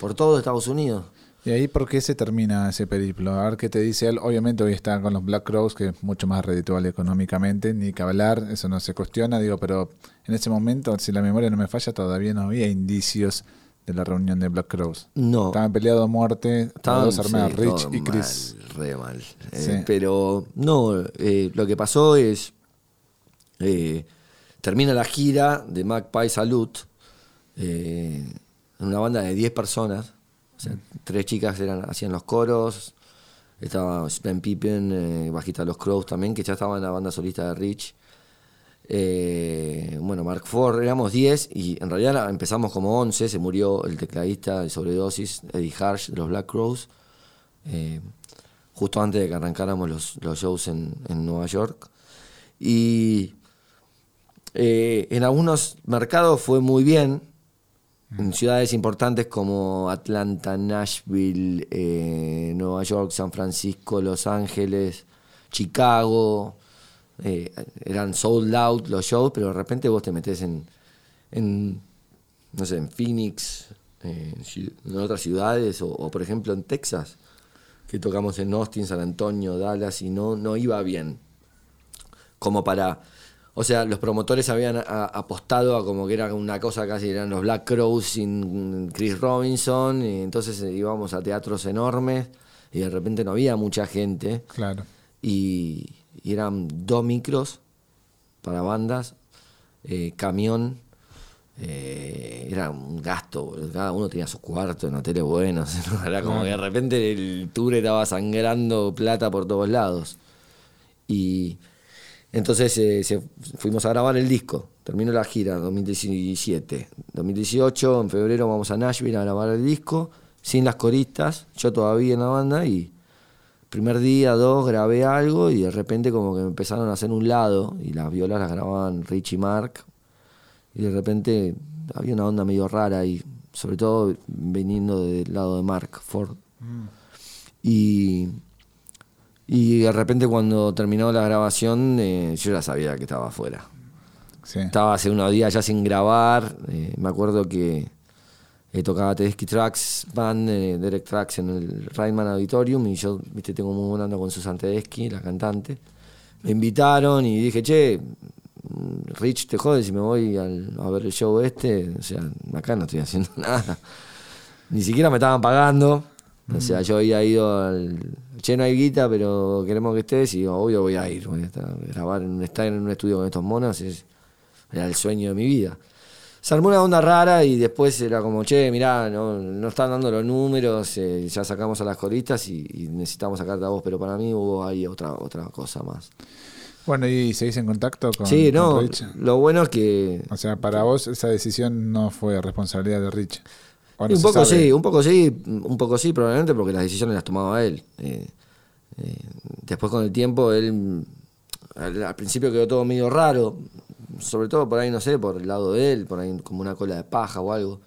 por todo Estados Unidos. ¿Y ahí por qué se termina ese periplo? A ver qué te dice él. Obviamente hoy está con los Black Crows, que es mucho más redituable económicamente, ni que hablar, eso no se cuestiona, digo, pero en ese momento, si la memoria no me falla, todavía no había indicios de la reunión de Black Crows. No. Estaban peleados a muerte, Estaban, dos sí, Rich y Chris. mal, re mal. Eh, pero no, eh, lo que pasó es. eh, termina la gira de Magpie Salute eh, en una banda de 10 personas. O sea, tres chicas eran, hacían los coros. Estaba Sven Pippen, bajista de los Crows también, que ya estaba en la banda solista de Rich. Eh, bueno, Mark Ford, éramos 10 y en realidad empezamos como 11. Se murió el tecladista de sobredosis, Eddie Harsh, de los Black Crows, eh, justo antes de que arrancáramos los, los shows en, en Nueva York. Y eh, en algunos mercados fue muy bien. En ciudades importantes como Atlanta, Nashville, Nueva York, San Francisco, Los Ángeles, Chicago. Eh, eran sold out los shows, pero de repente vos te metés en, en no sé, en Phoenix, eh, en otras ciudades, o, o, por ejemplo en Texas, que tocamos en Austin, San Antonio, Dallas, y no, no iba bien. Como para. O sea, los promotores habían a- apostado a como que era una cosa casi, eran los Black Crows sin Chris Robinson, y entonces eh, íbamos a teatros enormes, y de repente no había mucha gente Claro. y, y eran dos micros para bandas, eh, camión, eh, era un gasto, cada uno tenía su cuarto en hoteles buenos. ¿no? Era como que de repente el tour estaba sangrando plata por todos lados. Y entonces eh, se- fuimos a grabar el disco. Terminó la gira 2017. 2018, en febrero, vamos a Nashville a grabar el disco, sin las coristas, yo todavía en la banda. Y primer día, dos, grabé algo y de repente, como que me empezaron a hacer un lado. Y las violas las grababan Rich y Mark. Y de repente había una onda medio rara y sobre todo viniendo del lado de Mark Ford. Y, y de repente cuando terminó la grabación eh, yo ya sabía que estaba afuera. Sí. Estaba hace unos días ya sin grabar. eh, me acuerdo que eh, tocaba Tedeschi Tracks Band, eh, Derek Tracks en el Rainman Auditorium y yo, viste, tengo muy buena onda con Susan Tedeschi, la cantante. Me invitaron y dije, che, mm, Rich, te jodes si me voy al- a ver el show este. O sea, acá no estoy haciendo nada. Ni siquiera me estaban pagando. O sea, yo había ido al. Che, no hay guita, pero queremos que estés. Y obvio voy a ir. Voy a estar- grabar en un, estar en un estudio con estos monos es, era el sueño de mi vida. Se armó una onda rara y después era como, che, mirá, no, no están dando los números, eh, ya sacamos a las coristas y, y necesitamos sacarte a vos, pero para mí hubo ahí otra, otra cosa más. Bueno, ¿y seguís en contacto con, sí, con no, Rich? lo bueno es que O sea, para vos esa decisión no fue responsabilidad de Rich. ¿O no un poco sabe? sí, un poco sí, un poco sí, probablemente porque las decisiones las tomaba él. Eh, eh, después con el tiempo, él al, al principio quedó todo medio raro, sobre todo por ahí, no sé, por el lado de él, por ahí como una cola de paja o algo.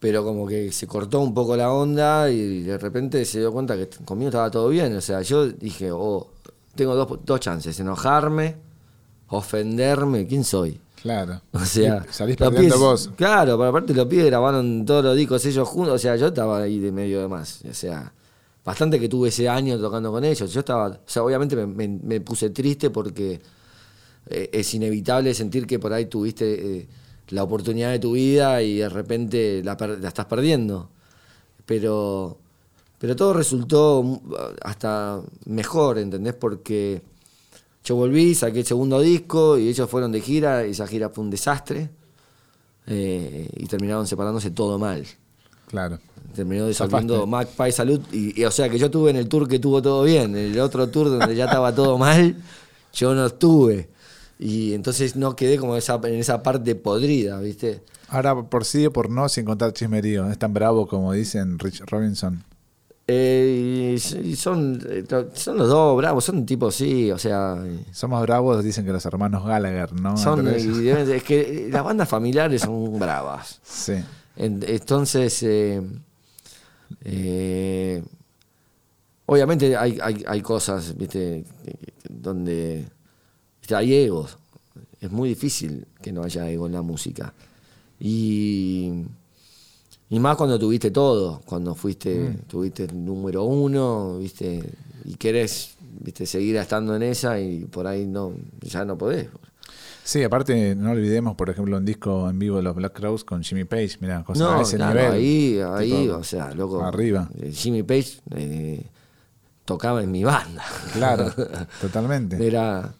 Pero como que se cortó un poco la onda y de repente se dio cuenta que conmigo estaba todo bien. O sea, yo dije, oh, tengo dos, dos chances, enojarme, ofenderme, ¿quién soy? Claro. O sea, salís perdiendo pibes- vos. Claro, pero aparte los pibes grabaron todos los discos ellos juntos. O sea, yo estaba ahí de medio de más. O sea, bastante que tuve ese año tocando con ellos. Yo estaba, o sea, obviamente me, me- me puse triste porque eh, es inevitable sentir que por ahí tuviste eh, la oportunidad de tu vida y de repente la, estás perdiendo. Pero, pero todo resultó mm, hasta mejor, ¿entendés? Porque yo volví, saqué el segundo disco y ellos fueron de gira y esa gira fue un desastre. eh, y terminaron separándose todo mal. Claro. Terminó disolviendo. Magpie Salud. Y, y, o sea que yo estuve en el tour que tuvo todo bien. En el otro tour donde ya estaba todo mal, yo no estuve. Y entonces no quedé como esa, en esa parte podrida, ¿viste? Ahora, por sí o por no, sin contar chismerío. Es tan bravo como dicen Rich Robinson. Eh, y, son, eh, son los dos bravos, son tipos, sí, o sea. Somos bravos, dicen que los hermanos Gallagher, ¿no? Son, y es que las bandas familiares son bravas. Sí. En- Entonces, eh, eh, obviamente hay, hay, hay cosas, ¿viste? donde. Hay egos. Es muy difícil que no haya ego en la música. Y, y más cuando tuviste todo, cuando fuiste, tuviste el número uno, ¿viste? Y querés, ¿viste? seguir estando en esa y por ahí no, ya no podés. Sí, aparte, no olvidemos, por ejemplo, un disco en vivo de los Black Crowes con Jimmy Page. Mira, cosas No, a ese claro, nivel. ahí, ahí, Tipo, o sea, loco. Arriba. eh, Jimmy Page eh, tocaba en mi banda. Claro, totalmente. Era.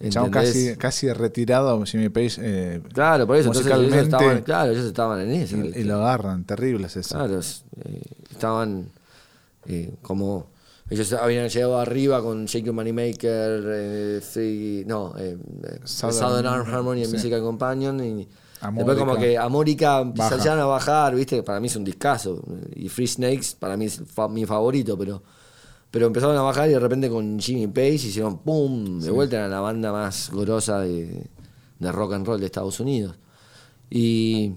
¿Entendés? casi, casi retirado Jimmy Page. eh, Claro, por eso, entonces ellos estaban, claro, ellos estaban en eso. y, lo agarran, terribles eso. Claro, es, eh, estaban eh, como. Ellos habían llegado arriba con Shake Your Moneymaker, Free- no, Southern- Southern, Arm Harmony and sí. Musical Companion. Y Amórica. después, como que Amórica empezaron a bajar, ¿viste? Para mí es un discazo. Y Free Snakes, para mí es fa- mi favorito, pero. Pero empezaron a bajar y de repente con Jimmy Page hicieron ¡pum! De vuelta a la banda más grosa de, de rock and roll de Estados Unidos. Y.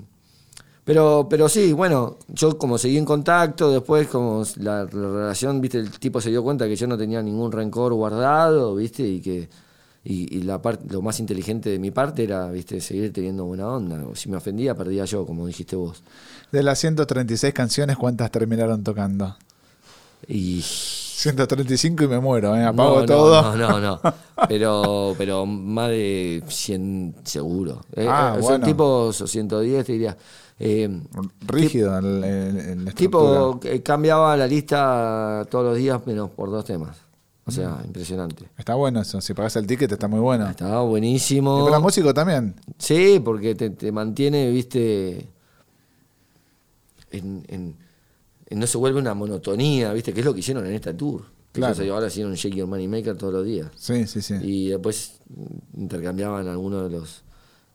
Pero, pero sí, bueno, yo como seguí en contacto, después como la, la relación, viste, el tipo se dio cuenta que yo no tenía ningún rencor guardado, viste, y que y, y la parte lo más inteligente de mi parte era, viste, seguir teniendo buena onda. Si me ofendía, perdía yo, como dijiste vos. De las 136 canciones, ¿cuántas terminaron tocando? Y 135 y me muero, ¿eh? apago no, todo. No, no, no. Pero, pero más de 100 seguro. Eh, Ah, eh, son bueno. tipos o 110, te diría. Eh, Rígido el, el- el- tipo cambiaba la lista todos los días menos por dos temas. O sea, impresionante. Está bueno eso. Si pagas el ticket, está muy bueno. Estaba buenísimo. Y para músico también. Sí, porque te, te mantiene, viste, en- no se vuelve una monotonía, viste, que es lo que hicieron en esta tour. Claro. Entonces, ahora hicieron Shake Your Money Maker todos los días. Sí, sí, sí. Y después intercambiaban algunos de los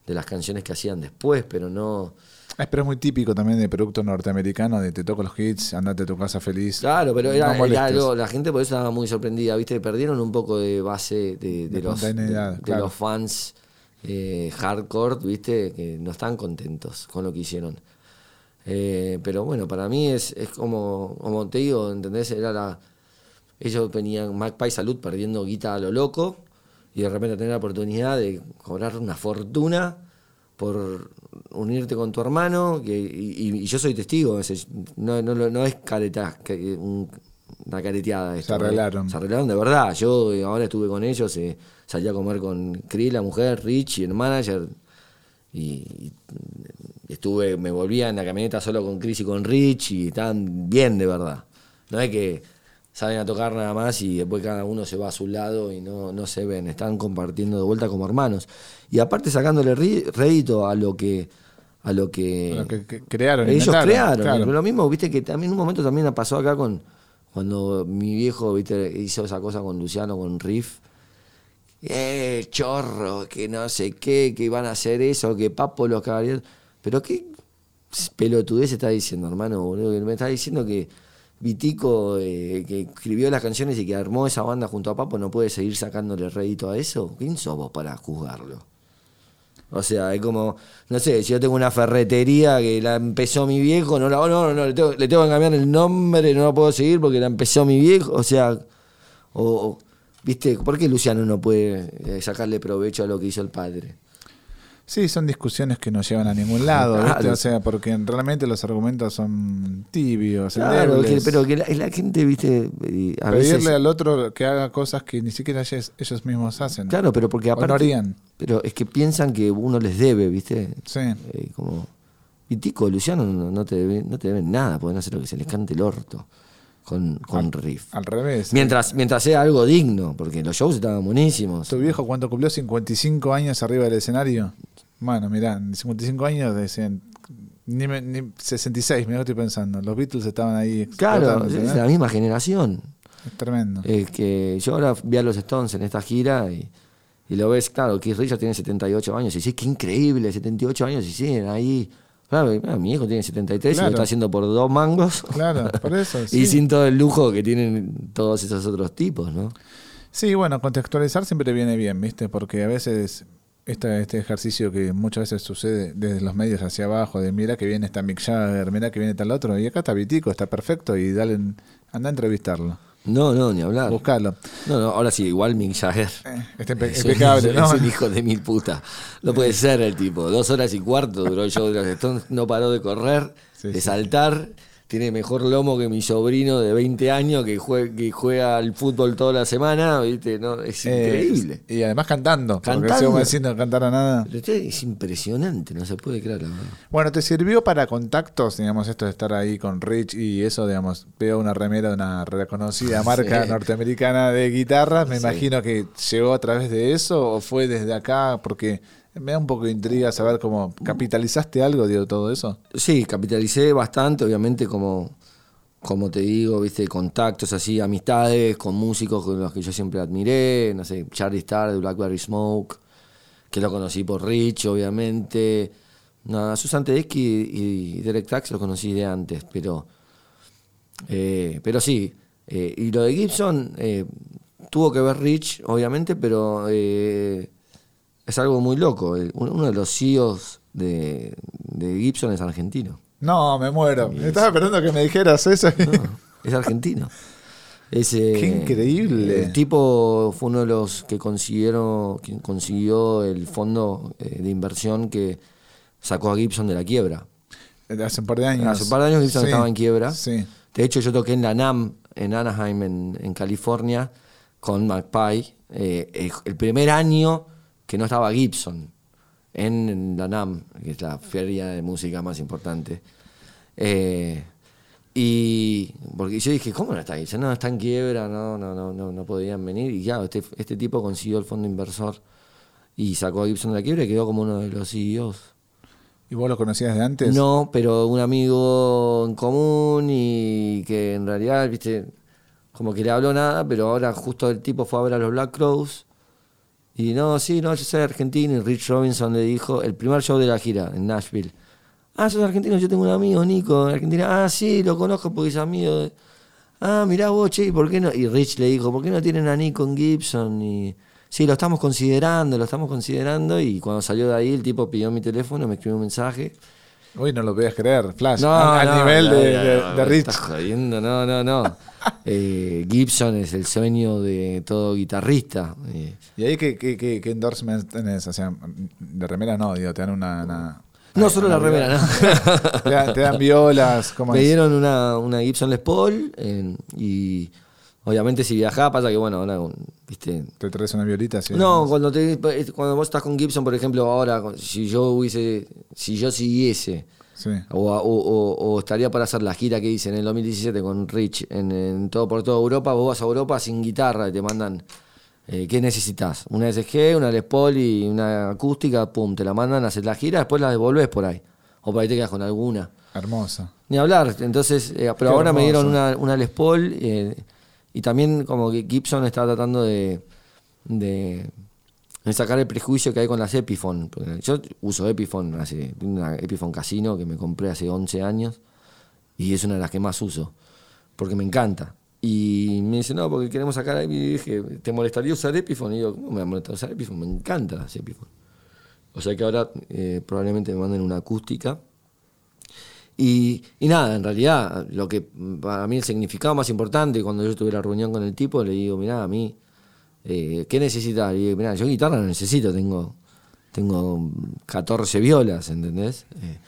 de las canciones que hacían después, pero no. Ah, pero es muy típico también de producto norteamericano, de te toco los hits, andate a tu casa feliz. Claro, pero era, No era la gente por eso estaba muy sorprendida, ¿viste? Perdieron un poco de base de, de De los, de, los fans eh, hardcore, ¿viste? Que no están contentos con lo que hicieron. Eh, pero bueno, para mí es, es como, como te digo, ¿entendés? Era la, ellos venían, Magpie Salud perdiendo guita a lo loco y de repente tener la oportunidad de cobrar una fortuna por unirte con tu hermano, que, y, yo soy testigo, no, no, no es careta, una careteada. esto, Se arreglaron. Se arreglaron de verdad. Yo eh, ahora estuve con ellos, eh, salí a comer con Cris, la mujer, Rich y el manager, y, y estuve, me volvía en la camioneta solo con Chris y con Rich y estaban bien de verdad. No es que salen a tocar nada más y después cada uno se va a su lado y no, no se ven, están compartiendo de vuelta como hermanos. Y aparte sacándole rédito a lo que a lo que, Lo que- que crearon, ellos crearon. claro. Pero lo mismo, viste que también en un momento también pasó acá con cuando mi viejo, viste, hizo esa cosa con Luciano, con Riff. Eh, chorro, que no sé qué, que iban a hacer eso, que papo los caballeros. Pero qué pelotudez está diciendo, hermano, boludo. Me está diciendo que Vitico, eh, que escribió las canciones y que armó esa banda junto a Papo, no puede seguir sacándole rédito a eso. ¿Quién sos vos para juzgarlo? O sea, es como, no sé, si yo tengo una ferretería que la empezó mi viejo, no, la, no, no, le tengo, le tengo que cambiar el nombre, no la puedo seguir porque la empezó mi viejo. O sea, o, ¿viste? ¿Por qué Luciano no puede eh, sacarle provecho a lo que hizo el padre? Sí, son discusiones que no llevan a ningún lado, ¿viste? Claro. O sea, porque realmente los argumentos son tibios, Claro, que- pero que la, la gente, ¿viste? A Pedirle veces, al otro que haga cosas que ni siquiera ellos, ellos mismos hacen. Claro, pero porque aparte. harían. Pero es que piensan que uno les debe, ¿viste? Sí. Eh, como. Y Tico, Luciano no, no te deben, no te deben nada, pueden hacer lo que se les cante el orto con, con Riff. Al revés. Mientras, mientras sea algo digno, porque los shows estaban buenísimos. ¿Tu viejo cuando cumplió 55 años arriba del escenario? Bueno, mirá, en 55 años decían... Ni, ni 66, me estoy pensando. Los Beatles estaban ahí Claro, es la misma generación. Es tremendo. Eh, que yo ahora vi a los Stones en esta gira y, y lo ves, claro, Keith Richards tiene 78 años y sí, qué increíble, 78 años y siguen ahí. Claro, y, claro, mi hijo tiene 73 y Claro. lo está haciendo por dos mangos. Claro, por eso. y Sí. sin todo el lujo que tienen todos esos otros tipos, ¿no? Sí, bueno, contextualizar siempre viene bien, ¿viste? Porque a veces esta, este ejercicio que muchas veces sucede desde los medios hacia abajo, de mira que viene está Mick Jagger, mira que viene tal otro, y acá está Vitico, está perfecto, y dale, anda a entrevistarlo, No, no, ni hablar. buscarlo. No, no, ahora sí, igual Mick Jagger. Eh, está impe- Es, impecable, es- ¿no? es un hijo de mil puta. No puede ser el tipo. Dos horas y cuarto duró el show de los Stones. No paró de correr, Sí, de sí. Tiene mejor lomo que mi sobrino de 20 años que, jue- que juega al fútbol toda la semana. ¿viste? No, es Eh, increíble. y además cantando, porque Cantando. vamos diciendo cantar a nada. Pero es impresionante, no se puede creer. la verdad. Bueno, ¿te sirvió para contactos, digamos, esto de estar ahí con Rich y eso, digamos, veo una remera de una reconocida marca Sí. norteamericana de guitarras, me Sí. imagino que llegó a través de eso o fue desde acá, porque me da un poco de intriga saber cómo capitalizaste algo de todo eso. Sí, capitalicé bastante, obviamente, como, como te digo, viste, contactos así, amistades con músicos con los que yo siempre admiré, no sé, Charlie Starr de Blackberry Smoke, que lo conocí por Rich, obviamente. No, a Susan Tedeschi y, Derek Trax lo conocí de antes, pero, eh, pero sí. eh, y lo de Gibson eh, tuvo que ver Rich, obviamente, pero es algo muy loco. El- Uno de los CEOs de, de Gibson es argentino. No, me muero. Estaba esperando que me dijeras eso. No, es argentino. Es, eh, Qué increíble. El tipo fue uno de los que consiguieron, quien consiguió el fondo eh, de inversión que sacó a Gibson de la quiebra. Hace un par de años. Hace un par de años Gibson Sí, estaba en quiebra. Sí. De hecho, yo toqué en la NAM, en Anaheim, en, en California, con Magpie. eh, el primer año que no estaba Gibson en, en la NAM, que es la feria de música más importante. Eh, Y porque yo dije, ¿cómo no está Gibson? No, está en quiebra, no, no, no, no, no podían venir. Y claro, este, este tipo consiguió el fondo inversor y sacó a Gibson de la quiebra y quedó como uno de los CEOs. ¿Y vos lo conocías de antes? No, pero un amigo en común y que en realidad, viste, como que le habló nada, pero ahora justo el tipo fue a ver a los Black Crows. Y no, sí, no, yo soy argentino. Y Rich Robinson le dijo, el primer show de la gira en Nashville. Ah, sos argentino, yo tengo un amigo, Nico, en Argentina. Ah, sí, lo conozco porque es amigo. Ah, mirá vos, che, ¿y por qué no? Y Rich le dijo, ¿por qué no tienen a Nico en Gibson? Y sí, lo estamos considerando, lo estamos considerando. Y cuando salió de ahí, el tipo pidió mi teléfono, me escribió un mensaje. Uy, no lo podías creer, Flash. No, al, al nivel no, de, de- Rich. estás jodiendo, no, no, no. Eh, Gibson es el sueño de todo guitarrista. Eh, ¿Y ahí qué, qué, qué, qué endorsements tenés? O sea, de remera no, digo, te dan una... una- no solo la remera, ¿no? te, dan, te dan violas, ¿cómo Me es? dieron una, una Gibson Les Paul en- y obviamente si viajaba pasa que bueno, ahora, viste... ¿Te traes una violita? Sí, No, cuando, te, cuando vos estás con Gibson, por ejemplo, ahora, si yo hubiese, si yo siguiese, Sí. o, o- o- o estaría para hacer la gira que hice en el 2017 con Rich en, en todo por toda Europa, vos vas a Europa sin guitarra y te mandan, eh, ¿qué necesitas? Una SG, una Les Paul y una acústica, pum, te la mandan, haces la gira, después la devolvés por ahí, o por ahí te quedas con alguna. Hermosa. Ni hablar, entonces, eh, pero Qué ahora me dieron una, una Les Paul eh, y también como que Gibson está tratando de, de, sacar el prejuicio que hay con las Epiphone. Yo uso Epiphone, hace, una Epiphone Casino que me compré hace 11 años y es una de las que más uso, porque me encanta. Y me dice, no, porque queremos sacar, y dije, ¿te molestaría usar Epiphone? Y yo, ¿cómo me va molestar usar Epiphone? Me encantan las Epiphone. O sea que ahora eh, probablemente me manden una acústica. Y, y nada, en realidad, lo que para mí el significado más importante, cuando yo tuve la reunión con el tipo, le digo, mirá, a mí, eh, ¿qué necesitas? Le digo, mirá, yo guitarra no necesito, tengo, tengo 14 violas, ¿entendés? Eh,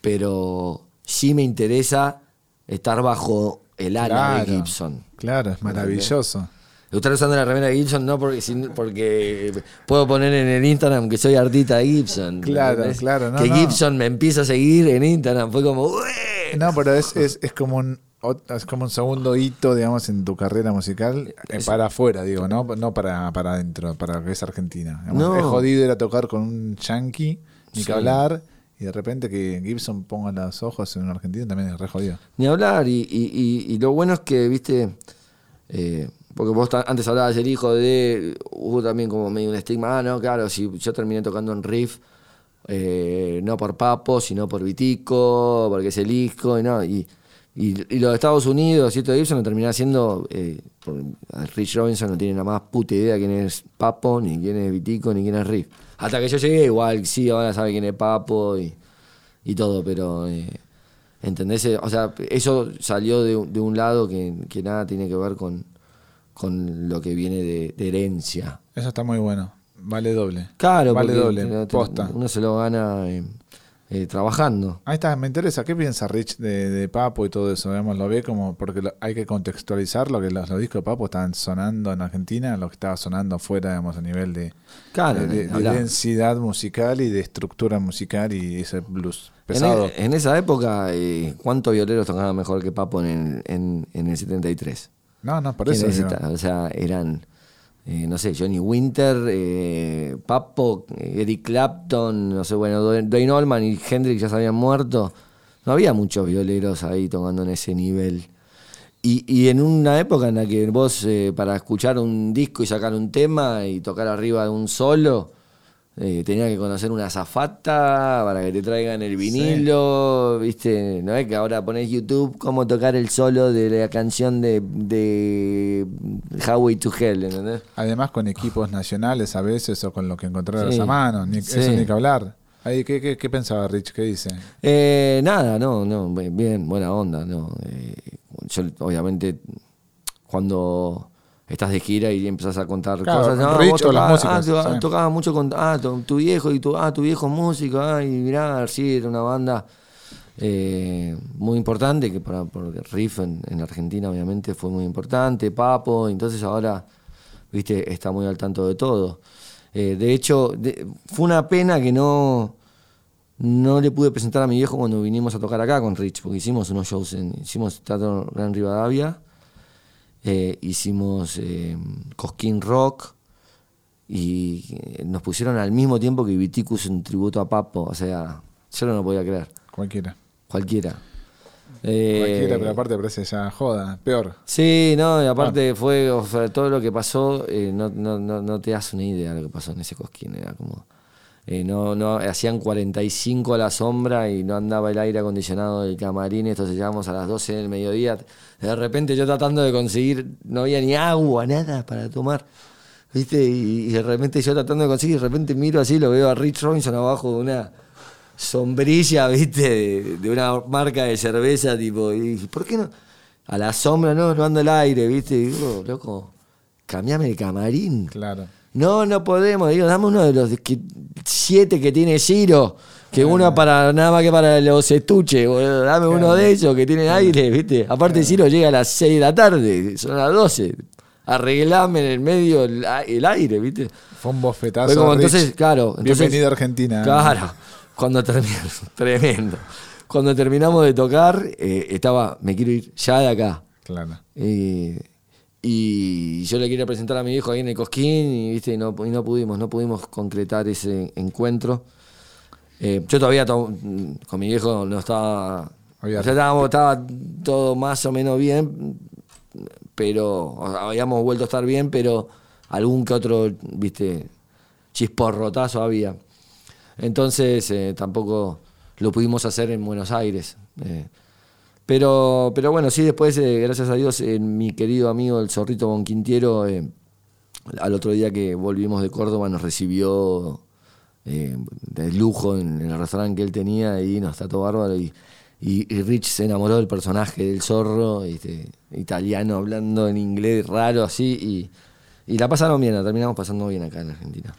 pero sí me interesa estar bajo el ala de Gibson. Claro, es maravilloso. Estar usando la remera de Gibson no porque, porque puedo poner en el Instagram que soy artista de Gibson. Claro, claro, no, Que no. Gibson me empieza a seguir en Instagram. Fue como, "Ué". No, pero es, es, es como un es como un segundo hito, digamos, en tu carrera musical eh, para afuera, digo, no, no para, para adentro, para que es Argentina. Digamos, No. Es jodido ir a tocar con un yankee, ni Sí. que hablar, y de repente que Gibson ponga los ojos en un argentino también es re jodido. Ni hablar. Y, y- y- y lo bueno es que, viste, eh, porque vos antes hablabas del hijo de. Hubo también como medio un estigma. Ah, no, claro, si yo terminé tocando en Riff, eh, no por Papo, sino por Vitico, porque es el hijo, y no. Y, y, y los Estados Unidos, y esto de Gibson lo terminé haciendo. Eh, Rich Robinson no tiene la más puta idea quién es Papo, ni quién es Vitico, ni quién es Riff. Hasta que yo llegué, igual sí, ahora sabe quién es Papo y, y todo, pero. eh, ¿Entendés? Eh, O sea, eso salió de, de un lado que, que nada tiene que ver con, con lo que viene de, de herencia. Eso está muy bueno. Vale doble. Claro, vale doble. te- Posta. uno se lo gana eh, eh, trabajando. Ahí está, me interesa. ¿Qué piensa Rich de, de Papo y todo eso? Digamos, lo ve como, porque lo- hay que contextualizar lo que los, los discos de Papo estaban sonando en Argentina, lo que estaba sonando afuera, digamos, a nivel de, Claro, de, de- densidad musical y de estructura musical y ese blues En, pesado. e- en esa época, eh, ¿cuántos violeros tocaban mejor que Papo en, en, en el 73? No, no, por ¿Quién eso. esta? O sea, eran, eh, no sé, Johnny Winter, eh, Papo, eh, Eric Clapton, no sé, bueno, Dwayne Allman y Hendrix ya se habían muerto. No había muchos violeros ahí tocando en ese nivel. Y, y en una época en la que vos, eh, para escuchar un disco y sacar un tema y tocar arriba de un solo, eh, tenías que conocer una zafata para que te traigan el vinilo, ¿viste? No es que ahora pones YouTube cómo tocar el solo de la canción de, de Highway to Hell, ¿entendés? Además con equipos nacionales a veces o con lo que encontraras Sí. a mano. Ni, Sí. Eso ni que hablar. Ahí, ¿qué, qué, qué pensaba Rich? ¿Qué dice? Eh, nada, no, no, bien, buena onda, no. Eh, yo, obviamente, cuando estás de gira y empezás a contar Claro, cosas, no, Rich o los tocabas, músicos, ah, sí. ah, tocabas mucho con ah, tu, tu viejo y tu, ah, tu viejo es músico, ah, y mirá, sí, era una banda eh, muy importante, que para, porque Riff en, en Argentina obviamente fue muy importante, Papo, entonces ahora, viste, está muy al tanto de todo. Eh, de hecho, de- fue una pena que no no le pude presentar a mi viejo cuando vinimos a tocar acá con Rich, porque hicimos unos shows, en, hicimos Teatro Gran Rivadavia, eh, hicimos eh, Cosquín Rock y eh, nos pusieron al mismo tiempo que Viticus un tributo a Papo, o sea, yo no lo podía creer. Cualquiera. Cualquiera. Cualquiera, pero aparte parece ya joda, peor. Sí, no, y aparte fue, o sea, todo lo que pasó, no, no, no, no, te das una idea de lo que pasó en ese cosquín, era como... no, no, hacían 45 a la sombra y no andaba el aire acondicionado del camarín, entonces llegamos a las 12 del mediodía, de repente yo tratando de conseguir, no había ni agua, nada para tomar. ¿Viste? Y, de repente yo tratando de conseguir, de repente miro así, lo veo a Rich Robinson abajo de una sombrilla, ¿viste? De, una marca de cerveza, tipo, y ¿por qué no? A la sombra, no, no anda el aire, ¿viste? Y digo, loco, cambiame el camarín. Claro. No, no podemos. Digo, dame uno de los siete que tiene Ciro. Que uno para nada más que para los estuches, Dame uno de esos que tiene aire, ¿viste? Aparte, Ciro llega a las 6 de la tarde, son las 12. Arreglame en el medio el, aire, ¿viste? Fue un bofetazo. entonces, claro. Bienvenido a Argentina. Claro, cuando terminamos, tremendo. Cuando terminamos de tocar, eh, estaba, me quiero ir ya de acá. Claro. Y yo le quería presentar a mi hijo ahí en el Cosquín y, ¿viste? no, y no pudimos, no pudimos concretar ese encuentro. Eh, yo todavía con mi viejo no estaba. estaba todo más o menos bien, pero habíamos vuelto a estar bien, pero algún que otro, viste, chisporrotazo había. Entonces eh, tampoco lo pudimos hacer en Buenos Aires. Eh. Pero, pero bueno, sí, después, gracias a Dios, mi querido amigo el Zorrito Bonquintiero, al otro día que volvimos de Córdoba, nos recibió eh, de lujo en, el restaurante que él tenía y no está todo bárbaro y, y, Rich se enamoró del personaje del zorro este, italiano hablando en inglés raro así y, y la pasaron bien, la terminamos pasando bien acá en Argentina.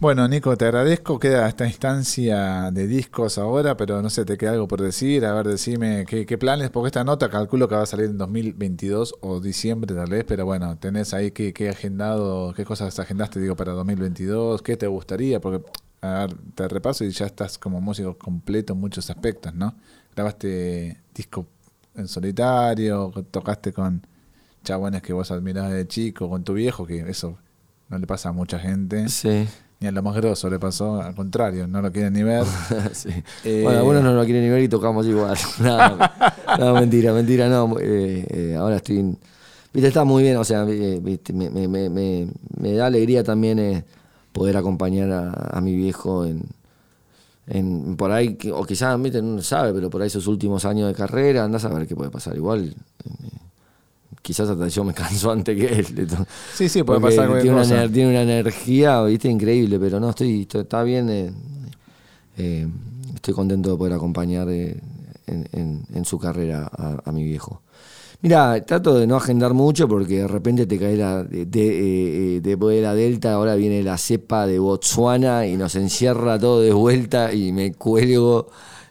Bueno, Nico, te agradezco. Queda esta instancia de discos ahora, pero no sé, te queda algo por decir. A ver, decime qué, qué planes, porque esta nota calculo que va a salir en 2022 o diciembre tal vez, pero bueno, tenés ahí qué, qué agendado, qué cosas agendaste, digo, para 2022, qué te gustaría, porque a ver, te repaso y ya estás como músico completo en muchos aspectos, ¿no? Grabaste disco en solitario, tocaste con chabones que vos admirás de chico, con tu viejo, que eso no le pasa a mucha gente. Sí. Ni a lo más grosso le pasó, al contrario, no lo quieren ni ver. sí. Eh, bueno, algunos no lo quieren ni ver y tocamos igual. no, mentira, mentira, no. Eh, eh, ahora estoy. Viste, está muy bien, o sea, viste, me, me, me, me, da alegría también poder acompañar a, mi viejo en, en, por ahí, o quizás no sabe, pero por ahí esos últimos años de carrera, andás a ver qué puede pasar. Igual, eh, quizás hasta yo me canso antes que él. Sí, sí, puede pasar tiene una, tiene una energía, viste, increíble, pero no, estoy, está bien. Eh, eh, estoy contento de poder acompañar en, en, su carrera a mi viejo. Mira, trato de no agendar mucho porque de repente te cae la. De, de, eh, de la Delta, ahora viene la cepa de Botswana y nos encierra todo de vuelta y me cuelgo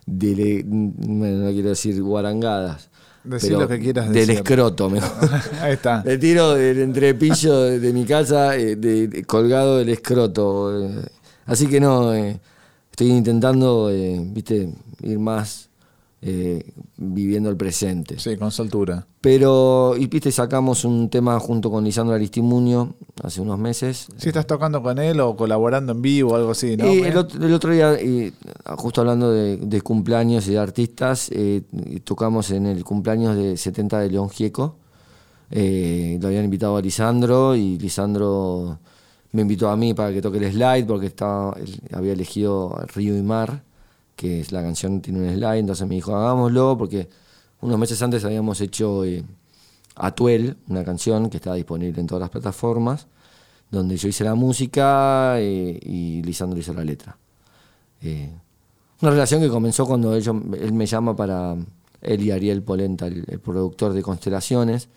de. Bueno, no quiero decir guarangadas. Decir lo que quieras decir. Del escroto, mejor. Ahí está. Le tiro del entrepillo de, mi casa, eh, de, colgado del escroto. Eh. Así que no, estoy intentando, viste, ir más eh, viviendo el presente. Sí, con soltura. Pero, y viste, sacamos un tema junto con Lisandro Aristimuño hace unos meses. Sí, estás tocando con él o colaborando en vivo o algo así, ¿no? el, otro, día, justo hablando de, cumpleaños y de artistas, eh, tocamos en el cumpleaños de 70 de León Gieco. Eh, lo habían invitado a Lisandro y Lisandro me invitó a mí para que toque el slide porque estaba, había elegido Río y Mar que la canción tiene un slide, entonces me dijo, hagámoslo, porque unos meses antes habíamos hecho eh, Atuel, una canción que estaba disponible en todas las plataformas, donde yo hice la música eh, y Lisandro hizo la letra. Eh, una relación que comenzó cuando él, él, me llama para, él y Ariel Polenta, el, productor de Constelaciones,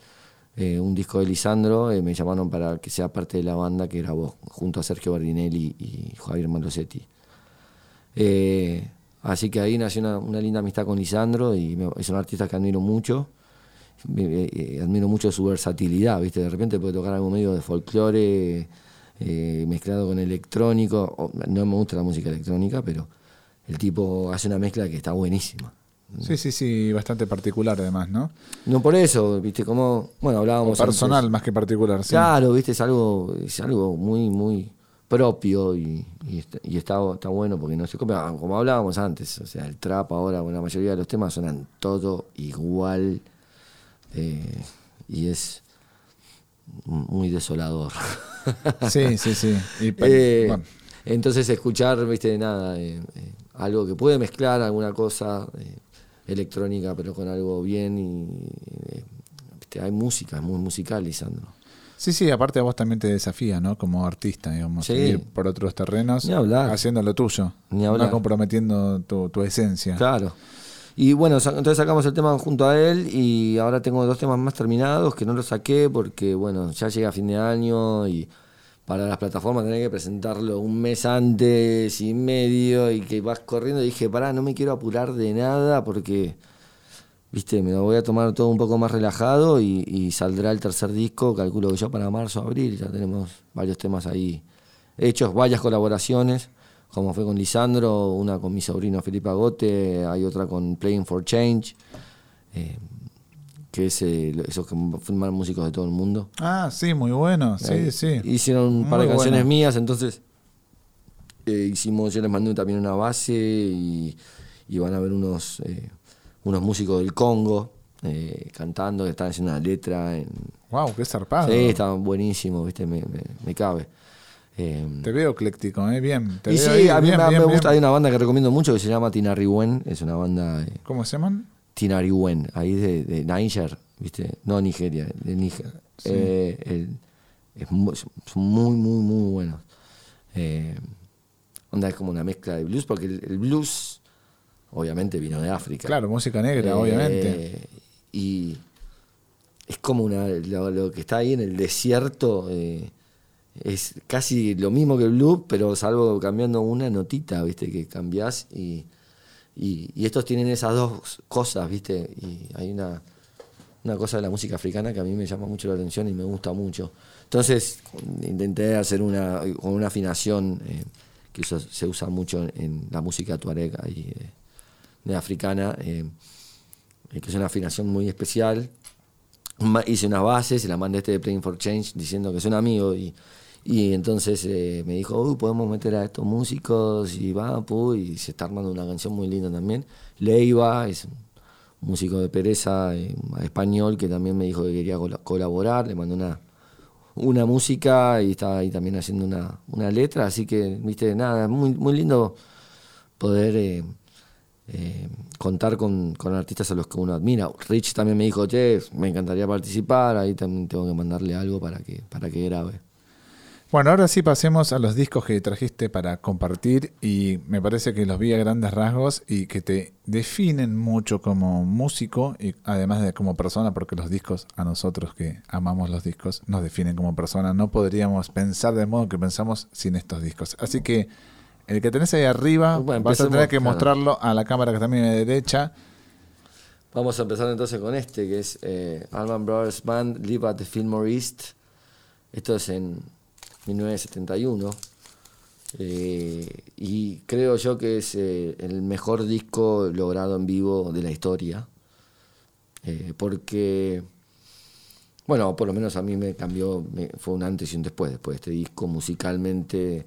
un disco de Lisandro, me llamaron para que sea parte de la banda que grabó, junto a Sergio Bardinelli y Javier Malosetti. Así que ahí nació una, linda amistad con Lisandro y es un artista que admiro mucho. Eh, admiro mucho su versatilidad, ¿viste? De repente puede tocar algo medio de folclore eh, mezclado con electrónico. No me gusta la música electrónica, pero el tipo hace una mezcla que está buenísima. Sí, sí, sí, bastante particular además, ¿no? No por eso, viste, como, bueno, hablábamos. O personal antes. más que particular, sí. Claro, viste, es algo, es algo muy, muy propio y, y está, y está, está bueno porque no se copia, como hablábamos antes, o sea, el trap ahora, bueno, la mayoría de los temas suenan todo igual eh, y es muy desolador. Sí, sí, sí. Y Eh, bueno, Entonces escuchar, viste, nada, eh, algo que puede mezclar alguna cosa electrónica, pero con algo bien y viste, hay música, es muy musical, Lisandro. Sí, sí, aparte a vos también te desafía, ¿no? Como artista, digamos, Sí. ir por otros terrenos, Ni hablar. haciendo lo tuyo, Ni hablar. no comprometiendo tu, tu esencia. Claro. Y bueno, entonces sacamos el tema junto a él y ahora tengo dos temas más terminados que no los saqué porque, bueno, ya llega fin de año y para las plataformas tenés que presentarlo un mes antes y medio y que vas corriendo. Y dije, pará, no me quiero apurar de nada porque, viste, me lo voy a tomar todo un poco más relajado y, y saldrá el tercer disco, calculo que yo para marzo, abril, ya tenemos varios temas ahí hechos, varias colaboraciones, como fue con Lisandro, una con mi sobrino Felipe Agote, hay otra con Playing for Change, eh, que es eh, esos que filman músicos de todo el mundo. Ah, sí, muy bueno, sí, Eh, sí. Hicieron un par Muy de canciones bueno. mías, entonces eh, hicimos, yo les mandé también una base y, y van a ver unos, unos músicos del Congo eh, cantando, que están haciendo una letra. En, Wow, qué zarpado. sí, estaban buenísimos, ¿viste? Me, me, me cabe. Eh, Te veo ecléctico, ¿eh? Bien. Te y veo sí, ahí, a mí bien, me, bien, me bien. gusta, hay una banda que recomiendo mucho que se llama Tinariwen, es una banda eh, ¿Cómo se llaman? Tinariwen, ahí de, de Niger, ¿viste? No Nigeria, de Níger. Sí. Eh, el- es mu- son muy, muy, muy buenos. Eh, onda es como una mezcla de blues, porque el, el blues obviamente vino de África. Claro, música negra, Eh, obviamente. Y es como una, lo, lo que está ahí en el desierto. eh, es casi lo mismo que el blues, pero salvo cambiando una notita, ¿viste? Que cambiás y, y, y estos tienen esas dos cosas, ¿viste? Y hay una, una cosa de la música africana que a mí me llama mucho la atención y me gusta mucho. Entonces intenté hacer una, con una afinación eh, que eso se usa mucho en, la música tuareg ahí, eh, africana, eh, eh, que es una afinación muy especial. Hice unas bases, se la mandé este de Playing for Change diciendo que es un amigo y, y entonces eh, me dijo, uy, podemos meter a estos músicos y va, y se está armando una canción muy linda también. Leiva es un músico de pereza español que también me dijo que quería col- colaborar, le mandé una, una música y estaba ahí también haciendo una, una letra, así que, viste, nada, muy, muy lindo poder eh, contar con, con artistas a los que uno admira. Rich también me dijo, che, me encantaría participar, ahí también tengo que mandarle algo para que, para que grabe. Bueno, ahora sí pasemos a los discos que trajiste para compartir y me parece que los vi a grandes rasgos y que te definen mucho como músico y además de como persona, porque los discos a nosotros que amamos los discos nos definen como persona. No podríamos pensar de modo que pensamos sin estos discos. Así que el que tenés ahí arriba Bueno, vas a tener que claro. mostrarlo a la cámara que está a mi derecha. Vamos a empezar entonces con este, que es eh, Brothers Band, Live at the Fillmore East. Esto es en 1971. Eh, y creo yo que es eh, el mejor disco logrado en vivo de la historia. Eh, porque, bueno, por lo menos a mí me cambió, me- fue un antes y un después, después de este disco musicalmente,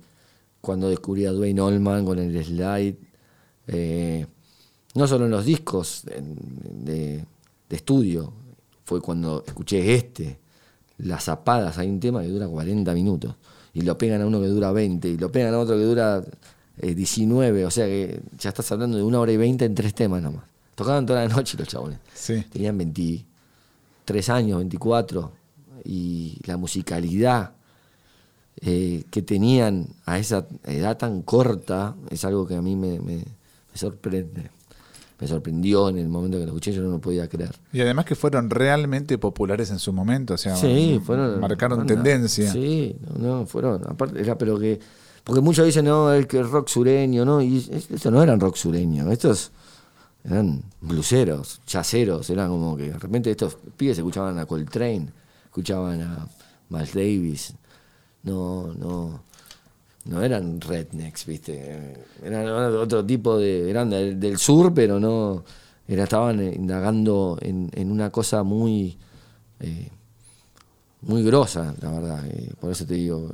cuando descubrí a Dwayne Allman con el slide. eh, no solo en los discos de, de estudio, fue cuando escuché este, Las Zapadas, hay un tema que dura 40 minutos, y lo pegan a uno que dura 20, y lo pegan a otro que dura eh, 19, o sea que ya estás hablando de una hora y 20 en tres temas nomás. Tocaban toda la noche los chabones. Sí. Tenían 23 años, 24, y la musicalidad eh, que tenían a esa edad tan corta es algo que a mí me, me- me sorprende. Me sorprendió en el momento que lo escuché, yo no lo podía creer. Y además que fueron realmente populares en su momento, o sea, Sí, fueron. marcaron tendencia. Sí, no, no, fueron. Aparte, era, pero que. Porque muchos dicen, no, el que es rock sureño, ¿no? Y es- estos no eran rock sureño, estos eran bluseros, yaceros, eran como que de repente estos pibes escuchaban a Coltrane, escuchaban a Miles Davis, no, no. no eran rednecks, ¿viste? Eran otro tipo de. eran del, sur, pero no. Era, estaban indagando en, en una cosa muy. Eh, muy grosa, la verdad. por eso te digo.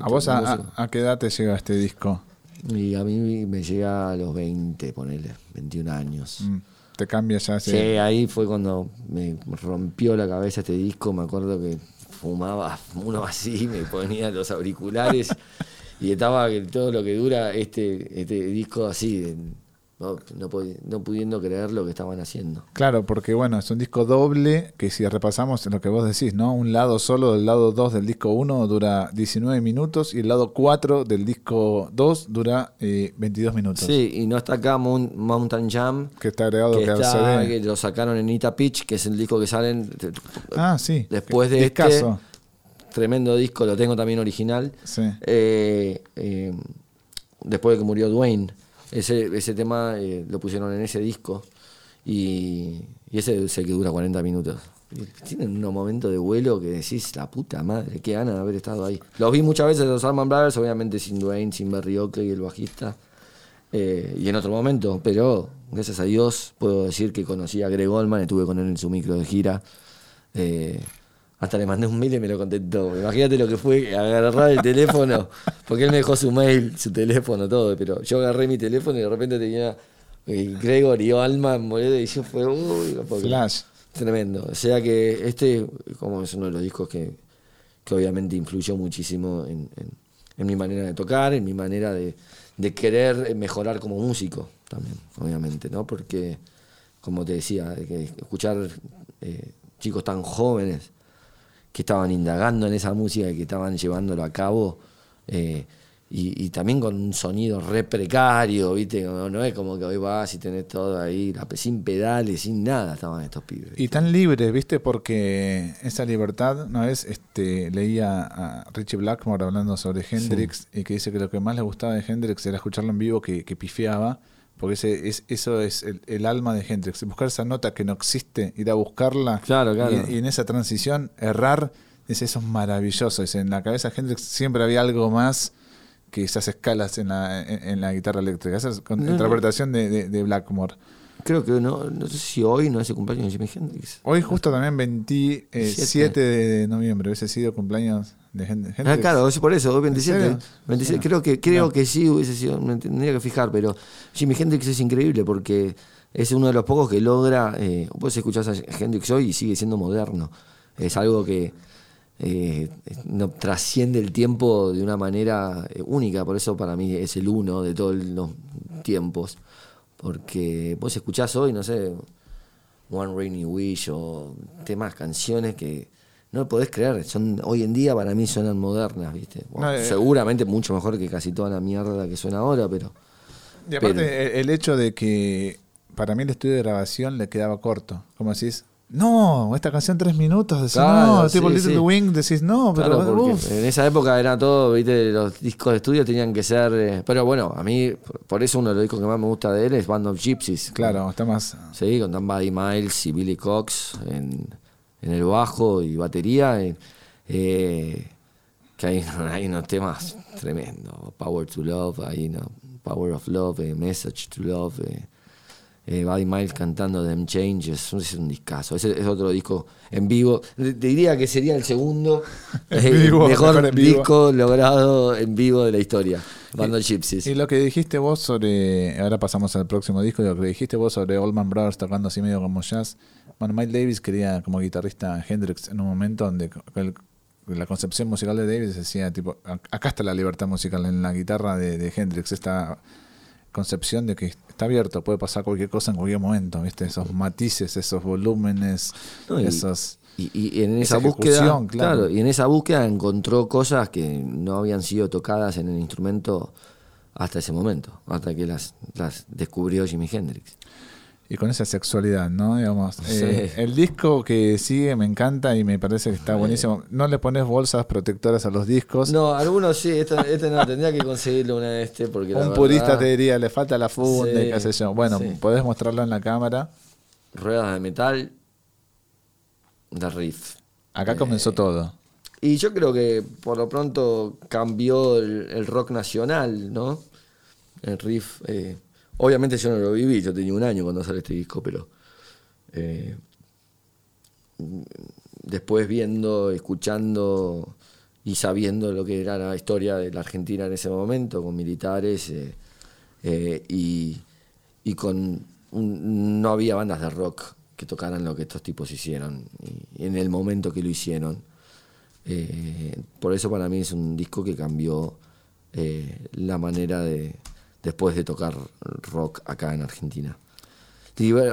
¿A vos a, qué edad te llega este disco? Y a mí me llega a los 20, ponele, 21 años. Mm, ¿Te cambia ya? Sí, ahí fue cuando me rompió la cabeza este disco. Me acuerdo que fumaba uno así, me ponía los auriculares. Y estaba todo lo que dura este, este disco así, no, no, pudiendo creer lo que estaban haciendo. Claro, porque bueno, es un disco doble que si repasamos lo que vos decís, ¿no? Un lado solo del lado 2 del disco 1 dura 19 minutos y el lado 4 del disco 2 dura 22 eh, minutos. Sí, y no está acá Mountain Jam. Que está agregado que, que lo sacaron en Ita Pitch, que es el disco que salen ah, sí. después de este. Tremendo disco, lo tengo también original. Sí. Eh, eh, después de que murió Dwayne. Ese, ese tema eh, lo pusieron en ese disco y, ese es que dura 40 minutos. Tienen unos momentos de vuelo que decís, la puta madre, qué ganas de haber estado ahí. Los vi muchas veces los Alman Brothers, obviamente sin Dwayne, sin Barry Oakley, el bajista, eh, y en otro momento, pero gracias a Dios puedo decir que conocí a Greg Goldman, estuve con él en su micro de gira. Eh, hasta le mandé un mail y me lo contestó. Imagínate lo que fue agarrar el teléfono, porque él me dejó su mail, su teléfono, todo. Pero yo agarré mi teléfono y de repente tenía eh, Gregory Alma en y yo fue, uy, Flash. Tremendo. O sea que este, como es uno de los discos que, obviamente influyó muchísimo en, mi manera de tocar, en mi manera de, querer mejorar como músico también, obviamente, ¿no? Porque, como te decía, que escuchar eh, chicos tan jóvenes que estaban indagando en esa música y que estaban llevándolo a cabo. Eh, y, también con un sonido re precario, ¿viste? No, es como que hoy vas y tenés todo ahí, sin pedales, sin nada estaban estos pibes. Y tan libres, ¿viste? Porque esa libertad, una vez este, leía a Richie Blackmore hablando sobre Hendrix y que dice que lo que más le gustaba de Hendrix era escucharlo en vivo que, que pifiaba porque ese, es, eso es el, alma de Hendrix. Buscar esa nota que no existe, ir a buscarla. Claro, claro. Y, en esa transición, errar, es, eso es maravilloso. en la cabeza de Hendrix siempre había algo más que esas escalas en la, en, la guitarra eléctrica. Esa es con interpretación De, de, Blackmore. Creo que no, no sé si hoy no es el cumpleaños de Jimi Hendrix. Hoy justo también 27 de noviembre, hubiese sido cumpleaños de Ah, claro, por eso, 27. creo que, creo que sí hubiese sido, me tendría que fijar, pero Jimi Hendrix es increíble porque es uno de los pocos que logra. Eh, vos escuchás a Hendrix hoy y sigue siendo moderno. Es algo que eh, no trasciende el tiempo de una manera eh, única, por eso para mí es el uno de todos los tiempos. Porque vos escuchás hoy, no sé, One Rainy Wish o temas, canciones que no lo podés creer. Son, hoy en día para mí suenan modernas, ¿viste? Eh, seguramente mucho mejor que casi toda la mierda que suena ahora, pero. Y aparte, el hecho de que para mí el estudio de grabación le quedaba corto. Como decís, no, esta canción tres minutos, decís, no, tipo Little Wing, decís, no, pero en esa época era todo, viste, los discos de estudio tenían que ser, eh, pero bueno, a mí, por eso uno de los discos que más me gusta de él es Band of Gypsies. Claro, está más... Sí, con Dan Buddy Miles y Billy Cox en en el bajo y batería, eh, que hay, unos temas tremendos, Power to Love, hay, no, Power of Love, eh, Message to Love, eh, eh, Buddy Miles cantando Them Changes, es un discazo, ese es otro disco en vivo, te diría que sería el segundo mejor disco logrado en vivo de la historia. Bando Gypsies. Y lo que dijiste vos sobre, ahora pasamos al próximo disco, lo que dijiste vos sobre Oldman Brothers tocando así medio como jazz, bueno, Mike Davis quería como guitarrista Hendrix en un momento donde la concepción musical de Davis decía, tipo, acá está la libertad musical en la guitarra de, Hendrix, esta concepción de que está abierto, puede pasar cualquier cosa en cualquier momento, ¿viste? Esos matices, esos volúmenes, esos... Y, en esa, búsqueda, claro. y en esa búsqueda encontró cosas que no habían sido tocadas en el instrumento hasta ese momento, hasta que las, las descubrió Jimi Hendrix y con esa sexualidad, ¿no? Digamos, eh, el disco que sigue me encanta y me parece que está buenísimo. No le pones bolsas protectoras a los discos. No, algunos sí, este, este no, tendría que conseguirlo una de este porque Un purista te diría, le falta la funda qué sé yo. Bueno, podés mostrarlo en la cámara. Ruedas de metal, de riff. Acá comenzó eh, todo. Y yo creo que por lo pronto cambió el, el rock nacional, ¿no? El riff. eh, obviamente yo no lo viví, yo tenía un año cuando sale este disco, pero. eh, después viendo, escuchando y sabiendo lo que era la historia de la Argentina en ese momento, con militares eh, eh, y, con no había bandas de rock que tocaran lo que estos tipos hicieron y, en el momento que lo hicieron. Por eso para mí es un disco que cambió la manera de después de tocar rock acá en Argentina.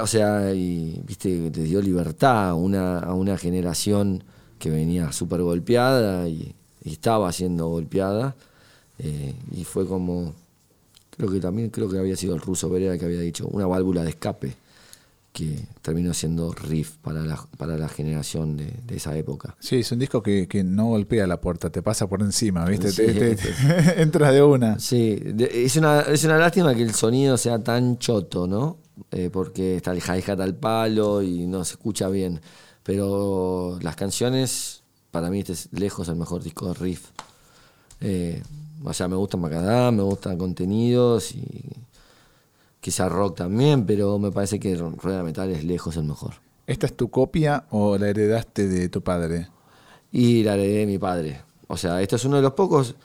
O sea, y, viste, te dio libertad a una, a una generación que venía súper golpeada y, estaba siendo golpeada. eh, y fue como, creo que también creo que había sido el ruso Pereira que había dicho, una válvula de escape que terminó siendo riff para la, para la generación de, de esa época. Sí, es un disco que, que no golpea la puerta, te pasa por encima, ¿viste? Sí, Te- te- te- entras de una. Sí, de- es una, es una lástima que el sonido sea tan choto, ¿no? Eh, porque está el hi-hat al palo y no se escucha bien. Pero las canciones, para mí este es lejos el mejor disco de riff. Eh, o sea, me gusta Macadam, me gustan contenidos y quizá rock también, pero me parece que Rueda Metal es lejos el mejor. ¿Esta es tu copia o la heredaste de tu padre? Y la heredé de mi padre. O sea, esto es uno de los pocos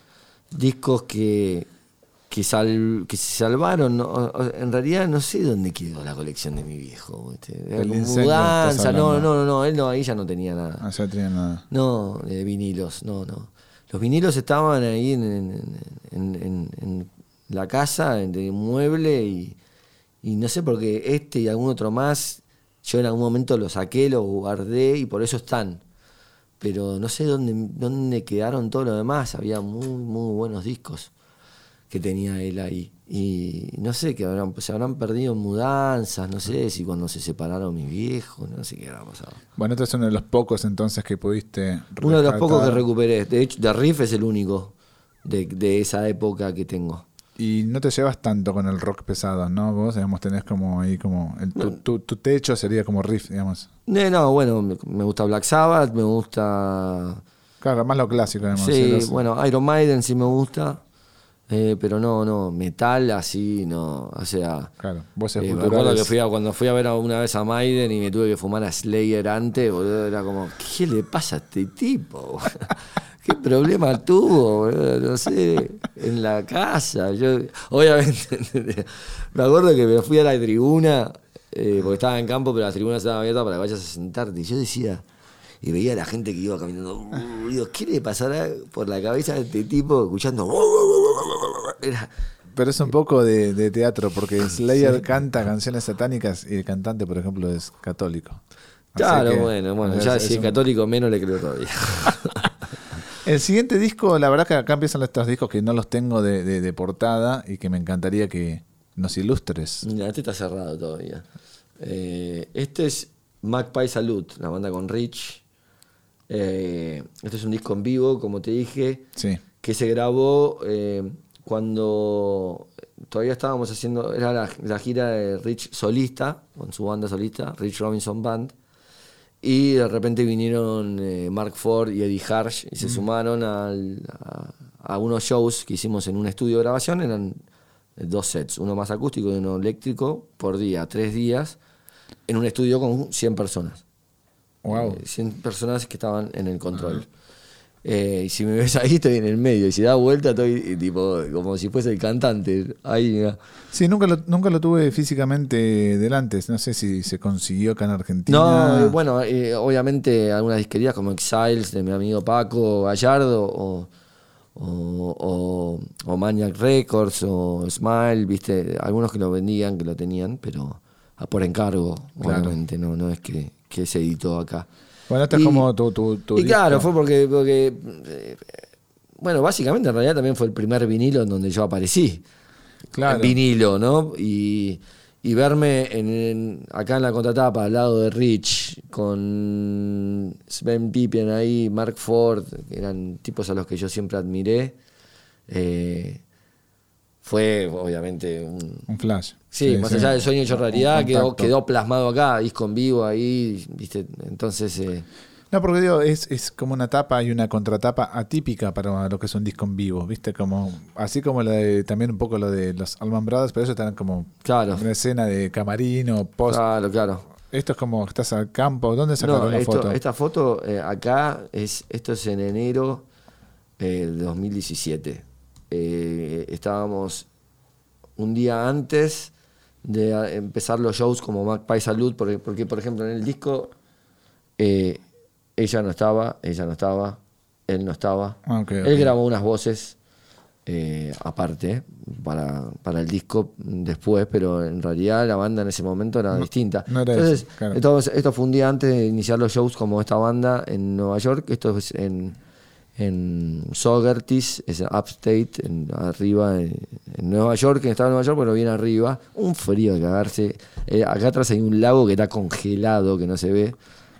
discos que, que, sal- que se salvaron. En realidad no sé dónde quedó la colección de mi viejo. mudanza. No, no, no, no, él no, ahí ya no tenía nada. Ah, ya tenía nada. No, de vinilos, no, no. Los vinilos estaban ahí en, en- en- en- en la casa, en el mueble, y, y no sé por qué este y algún otro más, yo en algún momento los saqué, los guardé y por eso están. Pero no sé dónde, dónde quedaron todos los demás, había muy, muy buenos discos que tenía él ahí. Y no sé, que habrán, se habrán perdido en mudanzas, no sé si cuando se separaron mis viejos, no sé qué habrá pasado. Bueno, este es uno de los pocos entonces que pudiste. Uno de los pocos que rescatar. recuperé. De hecho, de Riff es el único de, de esa época que tengo. Y no te llevas tanto con el rock pesado, ¿no? Vos, digamos, tenés como ahí como... el- tu, tu- tu techo sería como riff, digamos. Eh, no, bueno, me, gusta Black Sabbath, me gusta. Claro, más lo clásico, digamos. Sí, los- bueno, Iron Maiden sí me gusta. eh, pero no, no, metal así, no. O sea. Claro, vos eh, me acuerdo que fui a, cuando fui a ver una vez a Maiden y me tuve que fumar a Slayer antes, boludo, era como, ¿qué le pasa a este tipo? ¿Qué problema tuvo? No sé, en la casa. Yo, obviamente, me acuerdo que me fui a la tribuna, eh, porque estaba en campo, pero la tribuna estaba abierta para que vayas a sentarte. Y yo decía, y veía a la gente que iba caminando, "Uh", digo, ¿qué le pasará por la cabeza a este tipo escuchando? Era, Pero es un poco de, de teatro, porque Slayer canta canciones satánicas y el cantante, por ejemplo, es católico. Así Claro, que bueno, bueno, ya es si es un- católico menos le creo todavía. El siguiente disco, la verdad que acá empiezan estos discos que no los tengo de, de- de portada y que me encantaría que nos ilustres. Mira, este está cerrado todavía. Eh, este es Magpie Salute, la banda con Rich. Eh, este es un disco en vivo, como te dije, Sí. que se grabó eh, cuando todavía estábamos haciendo, era la, la gira de Rich solista, con su banda solista, Rich Robinson Band. Y de repente vinieron eh, Mark Ford y Eddie Harsh y se sumaron al- a, a unos shows que hicimos en un estudio de grabación. Eran eh, dos sets, uno más acústico y uno eléctrico, por día, tres días, en un estudio con 100 personas. Wow. Eh, 100 personas que estaban en el control. Eh, y si me ves ahí, estoy en el medio. Y si da vuelta, estoy tipo como si fuese el cantante. Ahí, mira. Sí, nunca lo, nunca lo tuve físicamente delante. No sé si se consiguió acá en Argentina. No, eh, bueno, eh, obviamente algunas disquerías como Exiles de mi amigo Paco Gallardo o, o, o- o Maniac Records o Smile, viste, algunos que lo vendían, que lo tenían, pero a por encargo, Claro. obviamente, no, no es que, que se editó acá. Bueno, este es como tu, tu, tu y claro, fue porque, porque eh, bueno, básicamente en realidad también fue el primer vinilo en donde yo aparecí. Claro. En vinilo, ¿no? Y, y verme en, en- acá en la contratapa al lado de Rich, con Sven Pippen ahí, Mark Ford, que eran tipos a los que yo siempre admiré, eh, fue obviamente un, Un flash. Sí, más allá del sueño hecho realidad, quedó, quedó plasmado acá, disco en vivo ahí, ¿viste? Entonces, eh, No, porque digo, es, es como una tapa y una contratapa atípica para lo que es un disco en vivo, ¿viste? Como, así como lo de, también un poco lo de los Alman Brothers, pero eso están como Claro. una escena de camarín o post. Claro, claro. Esto es como estás al campo. ¿Dónde sacaron No, la esto- foto? esta foto eh, acá es esto es en enero eh, de 2017. Eh, estábamos un día antes de empezar los shows como Magpie Salud, porque, porque, por ejemplo en el disco eh, ella no estaba, ella no estaba, él no estaba. Ah, Él grabó unas voces eh, aparte para, para el disco después, pero en realidad la banda en ese momento era distinta. no era Entonces, eso, claro. esto fue un día antes de iniciar los shows como esta banda en Nueva York. Esto es en, en Sogertis, es en Upstate, en, arriba en, en Nueva York, que estaba en Nueva York, pero bien arriba. Un frío de cagarse. Eh, acá atrás hay un lago que está congelado, que no se ve.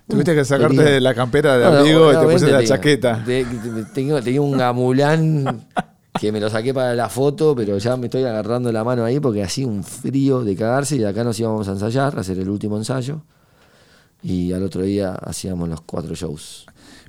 Tuviste que sacarte de la campera de No, no, abrigo y te pusiste la tenía- chaqueta. te- te- Tengo, tenía un gamulán que me lo saqué para la foto, pero ya me estoy agarrando la mano ahí porque hacía un frío de cagarse y de acá nos íbamos a ensayar, a hacer el último ensayo. Y al otro día hacíamos los cuatro shows.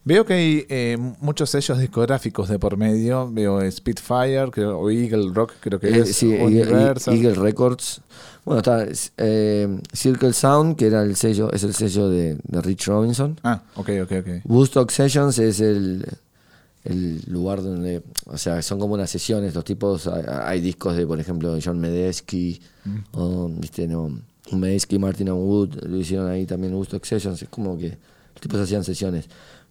Veo que hay eh, muchos sellos discográficos de por medio. Veo Spitfire, creo, o Eagle Rock, creo que Eh, es. sí. Eagle, Eagle Records. Bueno, está eh, Circle Sound, que era el sello, es el sello de, de Rich Robinson. Ah, ok, ok, ok. Woodstock Sessions es el, el lugar donde, o sea, son como unas sesiones, los tipos, hay, hay discos de, por ejemplo, John Medesky, o, viste, no, Medesky, Martin and Wood, lo hicieron ahí también Woodstock Sessions, es como que los tipos hacían sesiones.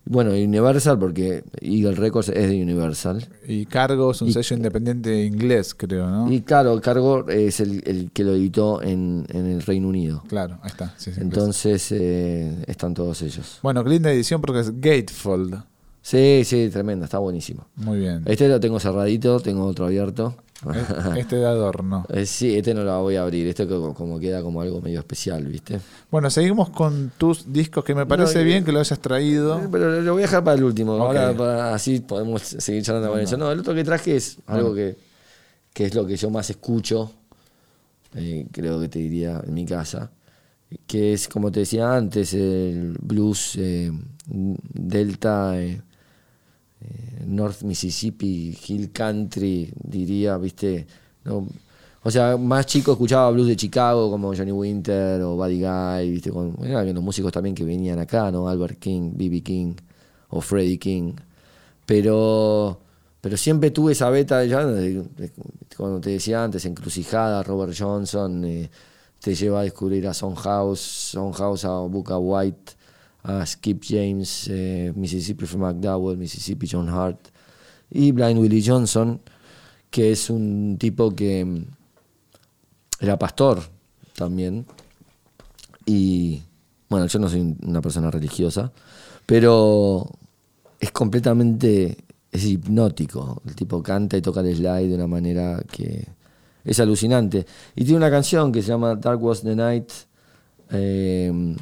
Bueno, Universal, porque Eagle Records es de Universal. Y Cargo es un sello independiente inglés, creo, ¿no? Y claro, Cargo es el, el que lo editó en, en el Reino Unido. Claro, ahí está. sí, sí. Entonces eh, están todos ellos. Bueno, qué linda edición porque es Gatefold. Sí, sí, tremendo, está buenísimo. Muy bien. Este lo tengo cerradito, tengo otro abierto. E- Este de adorno. Eh, sí, este no lo voy a abrir, este co- como queda como algo medio especial, ¿viste? Bueno, seguimos con tus discos que me parece No, bien que lo hayas traído. Eh, Pero lo voy a dejar para el último, ahora para- así podemos seguir charlando con eso. No, el otro que traje es algo que, que es lo que yo más escucho, eh, creo que te diría en mi casa, que es, como te decía antes, el blues eh, delta, eh, eh, North Mississippi, Hill Country, diría, viste, no, o sea, más chico escuchaba blues de Chicago como Johnny Winter o Buddy Guy, viste, con eran los músicos también que venían acá, ¿no? Albert King, B.B. King o Freddie King. Pero pero siempre tuve esa beta ya cuando te decía antes, encrucijada, Robert Johnson, eh, te lleva a descubrir a Son House, Son House a Booker White, a Skip James, eh, Mississippi from McDowell, Mississippi John Hart y Blind Willie Johnson, que es un tipo que mm, era pastor también. Y bueno, yo no soy una persona religiosa, pero es completamente, es hipnótico. El tipo canta y toca el slide de una manera que es alucinante. Y tiene una canción que se llama Dark Was the Night, eh,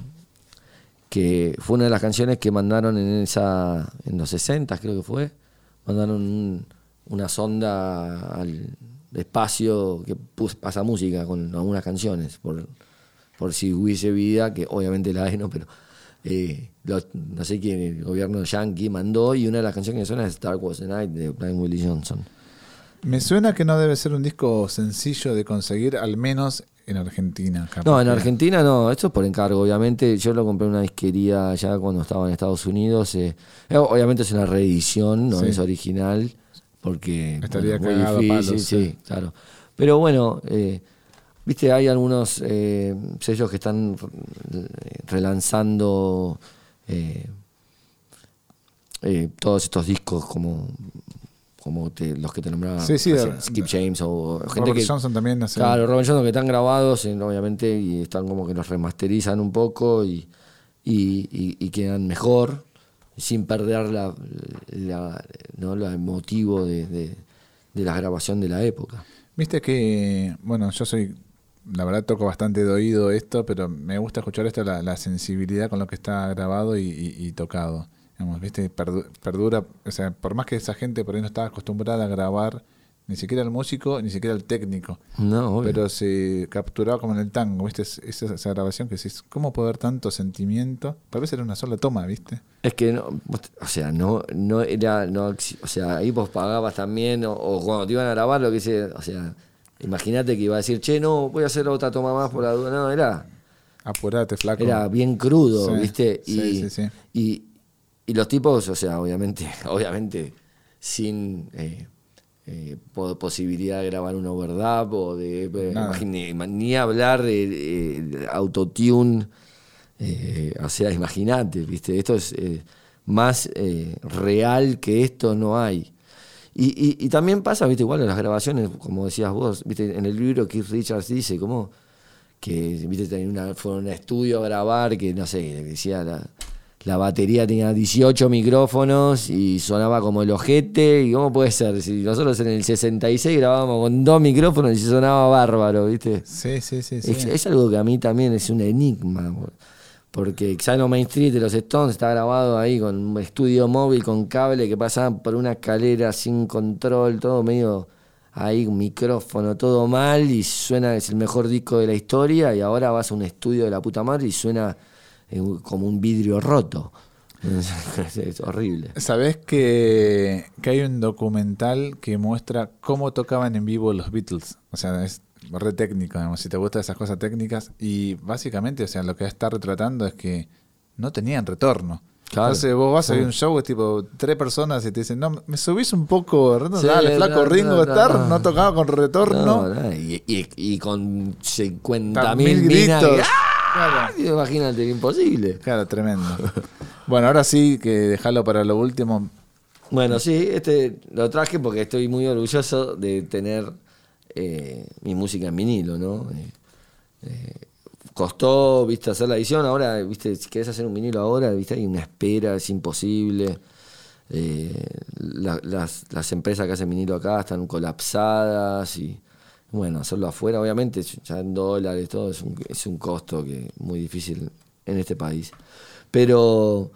que fue una de las canciones que mandaron en esa en los 60 creo que fue. Mandaron un- una sonda al espacio que pus- pasa música con algunas canciones, por, por si hubiese vida, que obviamente la hay, ¿no? Pero eh, no sé quién, el gobierno yankee mandó y una de las canciones que suena es Dark Was the Night de Blind Willie Johnson. Me suena que no debe ser un disco sencillo de conseguir, al menos en Argentina. capaz No, en Argentina no, esto es por encargo, obviamente. Yo lo compré en una disquería ya cuando estaba en Estados Unidos. eh, eh, obviamente es una reedición, no Sí. es original, porque Estaría bueno, cagado palos, difícil, sí. sí, claro. Pero bueno, eh, viste, hay algunos sellos que están relanzando todos estos discos como como te- los que te nombraba Sí, sí, recién, de- Skip James o gente Robert que Johnson también hace. Claro, Robert Johnson que están grabados, obviamente, y están como que los remasterizan un poco y, y, y- y quedan mejor, sin perder la, la- ¿no? lo emotivo de, de- de la grabación de la época. Viste que, bueno, yo soy, la verdad toco bastante de oído esto, pero me gusta escuchar esto, la, la sensibilidad con lo que está grabado y- y tocado. Digamos, Viste, Perdu- perdura, o sea, por más que esa gente por ahí no estaba acostumbrada a grabar Ni siquiera el músico, ni siquiera el técnico. No, obvio. Pero se capturaba como en el tango, ¿viste? Es- Esa, esa grabación que decís, ¿cómo puede haber tanto sentimiento? Tal vez era una sola toma, ¿viste? Es que no, o sea, no, no era, no, o sea, ahí vos pagabas también, o, o cuando te iban a grabar lo que sea, o sea, imagínate que iba a decir, che, no, voy a hacer otra toma más por la duda, no, era, Apurate, flaco. era bien crudo, Sí, ¿viste? Y, sí, sí, sí. Y, y los tipos, o sea, obviamente, obviamente, sin eh, eh, po- posibilidad de grabar un overdub o de, eh, imagine- ni hablar de, autotune, o sea, imagínate, ¿viste? Esto es más real que esto no hay. Y, y- y también pasa, viste, igual en las grabaciones, como decías vos, viste, en el libro Keith Richards dice como que, viste, tenía una, fue a un estudio a grabar, que no sé, decía la, la batería tenía 18 micrófonos y sonaba como el ojete, y cómo puede ser, si nosotros en el 66 grabábamos con dos micrófonos y sonaba bárbaro, viste. Sí, sí, sí. sí. Es, es algo que a mí también es un enigma. Porque Xano Main Street de los Stones está grabado ahí con un estudio móvil con cable que pasaban por una escalera sin control, todo medio ahí, un micrófono, todo mal y suena, es el mejor disco de la historia y ahora vas a un estudio de la puta madre y suena como un vidrio roto. es horrible. ¿Sabés que, que hay un documental que muestra cómo tocaban en vivo los Beatles? O sea, es re técnico, digamos, si te gustan esas cosas técnicas. Y básicamente, o sea, lo que está retratando es que no tenían retorno. Claro. Entonces vos vas a Sí. un show, es tipo tres personas y te dicen, no, me subís un poco, retorno? Sí, dale, flaco no, Ringo no, Starr, no. no, tocaba con retorno. No, no, y, y- y con 50 Mil minas gritos. ¡Ah! Claro. Imagínate, imposible. Claro, tremendo. bueno, ahora sí, que dejarlo para lo último. Bueno, sí, este lo traje porque estoy muy orgulloso de tener eh, mi música en vinilo, ¿no? Eh, eh, costó, viste, hacer la edición, ahora, viste, si querés hacer un vinilo ahora, viste, hay una espera, es imposible. La- las, las empresas que hacen vinilo acá están colapsadas y bueno, hacerlo afuera, obviamente, ya en dólares, todo es un, es un costo que muy difícil en este país. Pero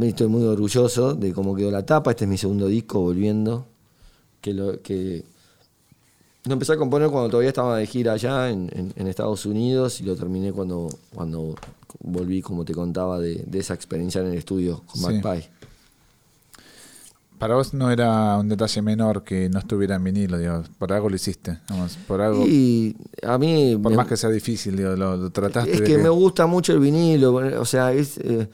estoy muy orgulloso de cómo quedó la tapa. Este es mi segundo disco, volviendo. Que lo, que lo empecé a componer cuando todavía estaba de gira allá en, en- en Estados Unidos y lo terminé cuando, cuando volví, como te contaba, de, de esa experiencia en el estudio con Sí. Magpie. Para vos no era un detalle menor que no estuviera en vinilo, digo, por algo lo hiciste, vamos, por algo, Y a mí. por me- más que sea difícil, digo, lo, lo trataste Es de que me gusta mucho el vinilo, o sea, es eh,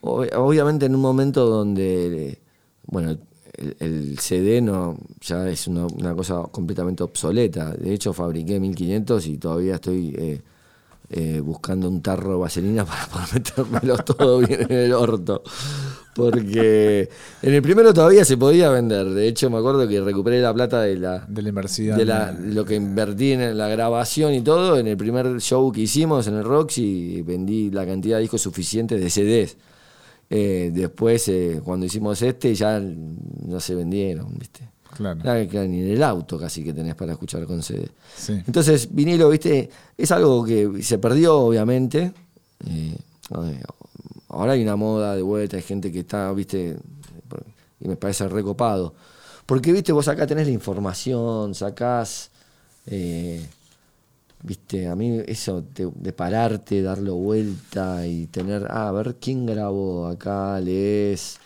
ob- obviamente en un momento donde, eh, bueno, el, el CD no ya es una, una cosa completamente obsoleta. De hecho, fabriqué 1500 y todavía estoy eh, eh, buscando un tarro de vaselina para poder metérmelo todo bien en el orto. Porque en el primero todavía se podía vender. De hecho, me acuerdo que recuperé la plata de la, de la inversión. de la- lo que invertí en la grabación y todo, en el primer show que hicimos en el Roxy, vendí la cantidad de discos suficiente de CDs. Eh, después, eh, cuando hicimos este, ya no se vendieron, ¿viste? Claro. Que ni en el auto casi que tenés para escuchar con CD. Sí. Entonces, vinilo, ¿viste? Es algo que se perdió, obviamente. Eh, eh, ahora hay una moda de vuelta, hay gente que está, ¿viste? Y me parece recopado. Porque, ¿viste? Vos acá tenés la información, sacás. eh, ¿Viste? A mí eso de, de pararte, darlo vuelta y tener. Ah, a ver quién grabó acá, lees.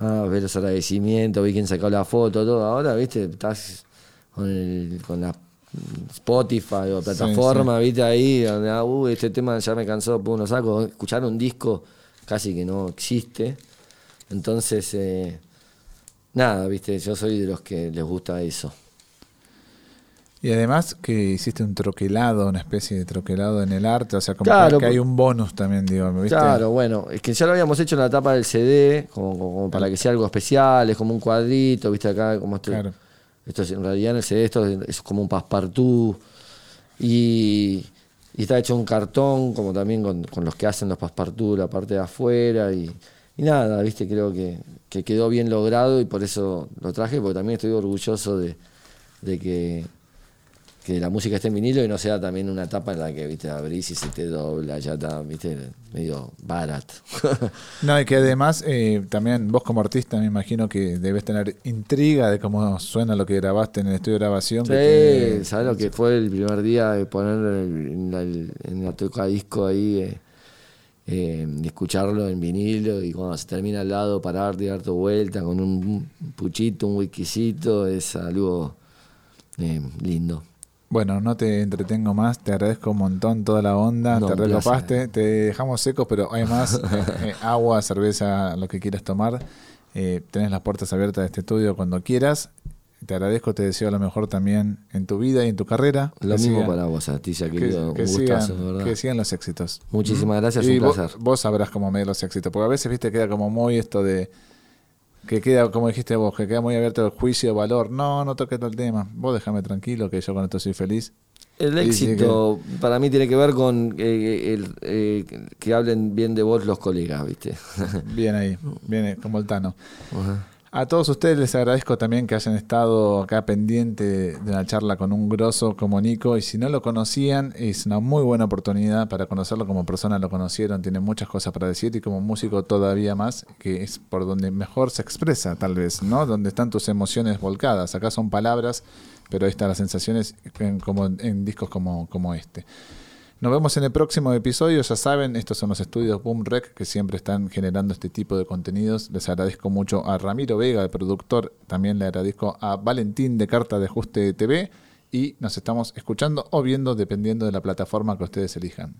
Ah, ver los agradecimientos, vi quién sacó la foto, todo. Ahora, viste, estás con, el- con la Spotify o plataforma, viste ahí, donde, ah, uh, este tema ya me cansó, pues lo saco. Escuchar un disco casi que no existe. Entonces, eh, nada, viste, yo soy de los que les gusta eso. Y además que hiciste un troquelado, una especie de troquelado en el arte, o sea, como Claro, que hay un bonus también, digo, ¿viste? Claro, bueno, es que ya lo habíamos hecho en la tapa del CD, como, como- como para que sea algo especial, es como un cuadrito, viste acá, como esto. Claro. Esto es, en realidad esto es, como un passepartout. Y, está hecho un cartón, como también con, los que hacen los passepartout, la parte de afuera. Y, nada, viste, creo que, que quedó bien logrado y por eso lo traje, porque también estoy orgulloso de que que la música esté en vinilo y no sea también una etapa en la que, viste, abrís y se te dobla, ya está, viste, medio barato. no, y que además eh, también vos como artista me imagino que debes tener intriga de cómo suena lo que grabaste en el estudio de grabación. Sí, ¿sabes lo que fue el primer día de poner en la, en la toca disco ahí? Eh, eh, escucharlo en vinilo y cuando se termina al lado pararte y dar tu vuelta con un puchito, un whiskycito, es algo eh, lindo. Bueno, no te entretengo más, te agradezco un montón toda la onda, te recopaste, te dejamos secos, pero hay más, eh, eh, agua, cerveza, lo que quieras tomar. Eh, tenés las puertas abiertas de este estudio cuando quieras. Te agradezco, te deseo lo mejor también en tu vida y en tu carrera. Lo mismo para vos, Artilla, querido. Que, sigan, que sigan los éxitos. Muchísimas gracias, un placer. Vos, sabrás cómo medir los éxitos, porque a veces, viste, queda como muy esto de que queda, como dijiste vos, que queda muy abierto el juicio de valor. No, no toques el tema. Vos déjame tranquilo, que yo con esto soy feliz. El éxito para mí tiene que ver con eh, el, eh, que hablen bien de vos los colegas, ¿viste? bien ahí, bien como el Tano. A todos ustedes les agradezco también que hayan estado acá pendiente de una charla con un grosso como Nico. Y si no lo conocían, es una muy buena oportunidad para conocerlo como persona. Lo conocieron, tiene muchas cosas para decir y como músico todavía más, que es por donde mejor se expresa, tal vez, ¿no? Donde están tus emociones volcadas. Acá son palabras, pero están las sensaciones en, como, en discos como, como este. Nos vemos en el próximo episodio. Ya saben, estos son los estudios Boomrec que siempre están generando este tipo de contenidos. Les agradezco mucho a Ramiro Vega, el productor. También le agradezco a Valentín de Carta de Ajuste TV. Y nos estamos escuchando o viendo dependiendo de la plataforma que ustedes elijan.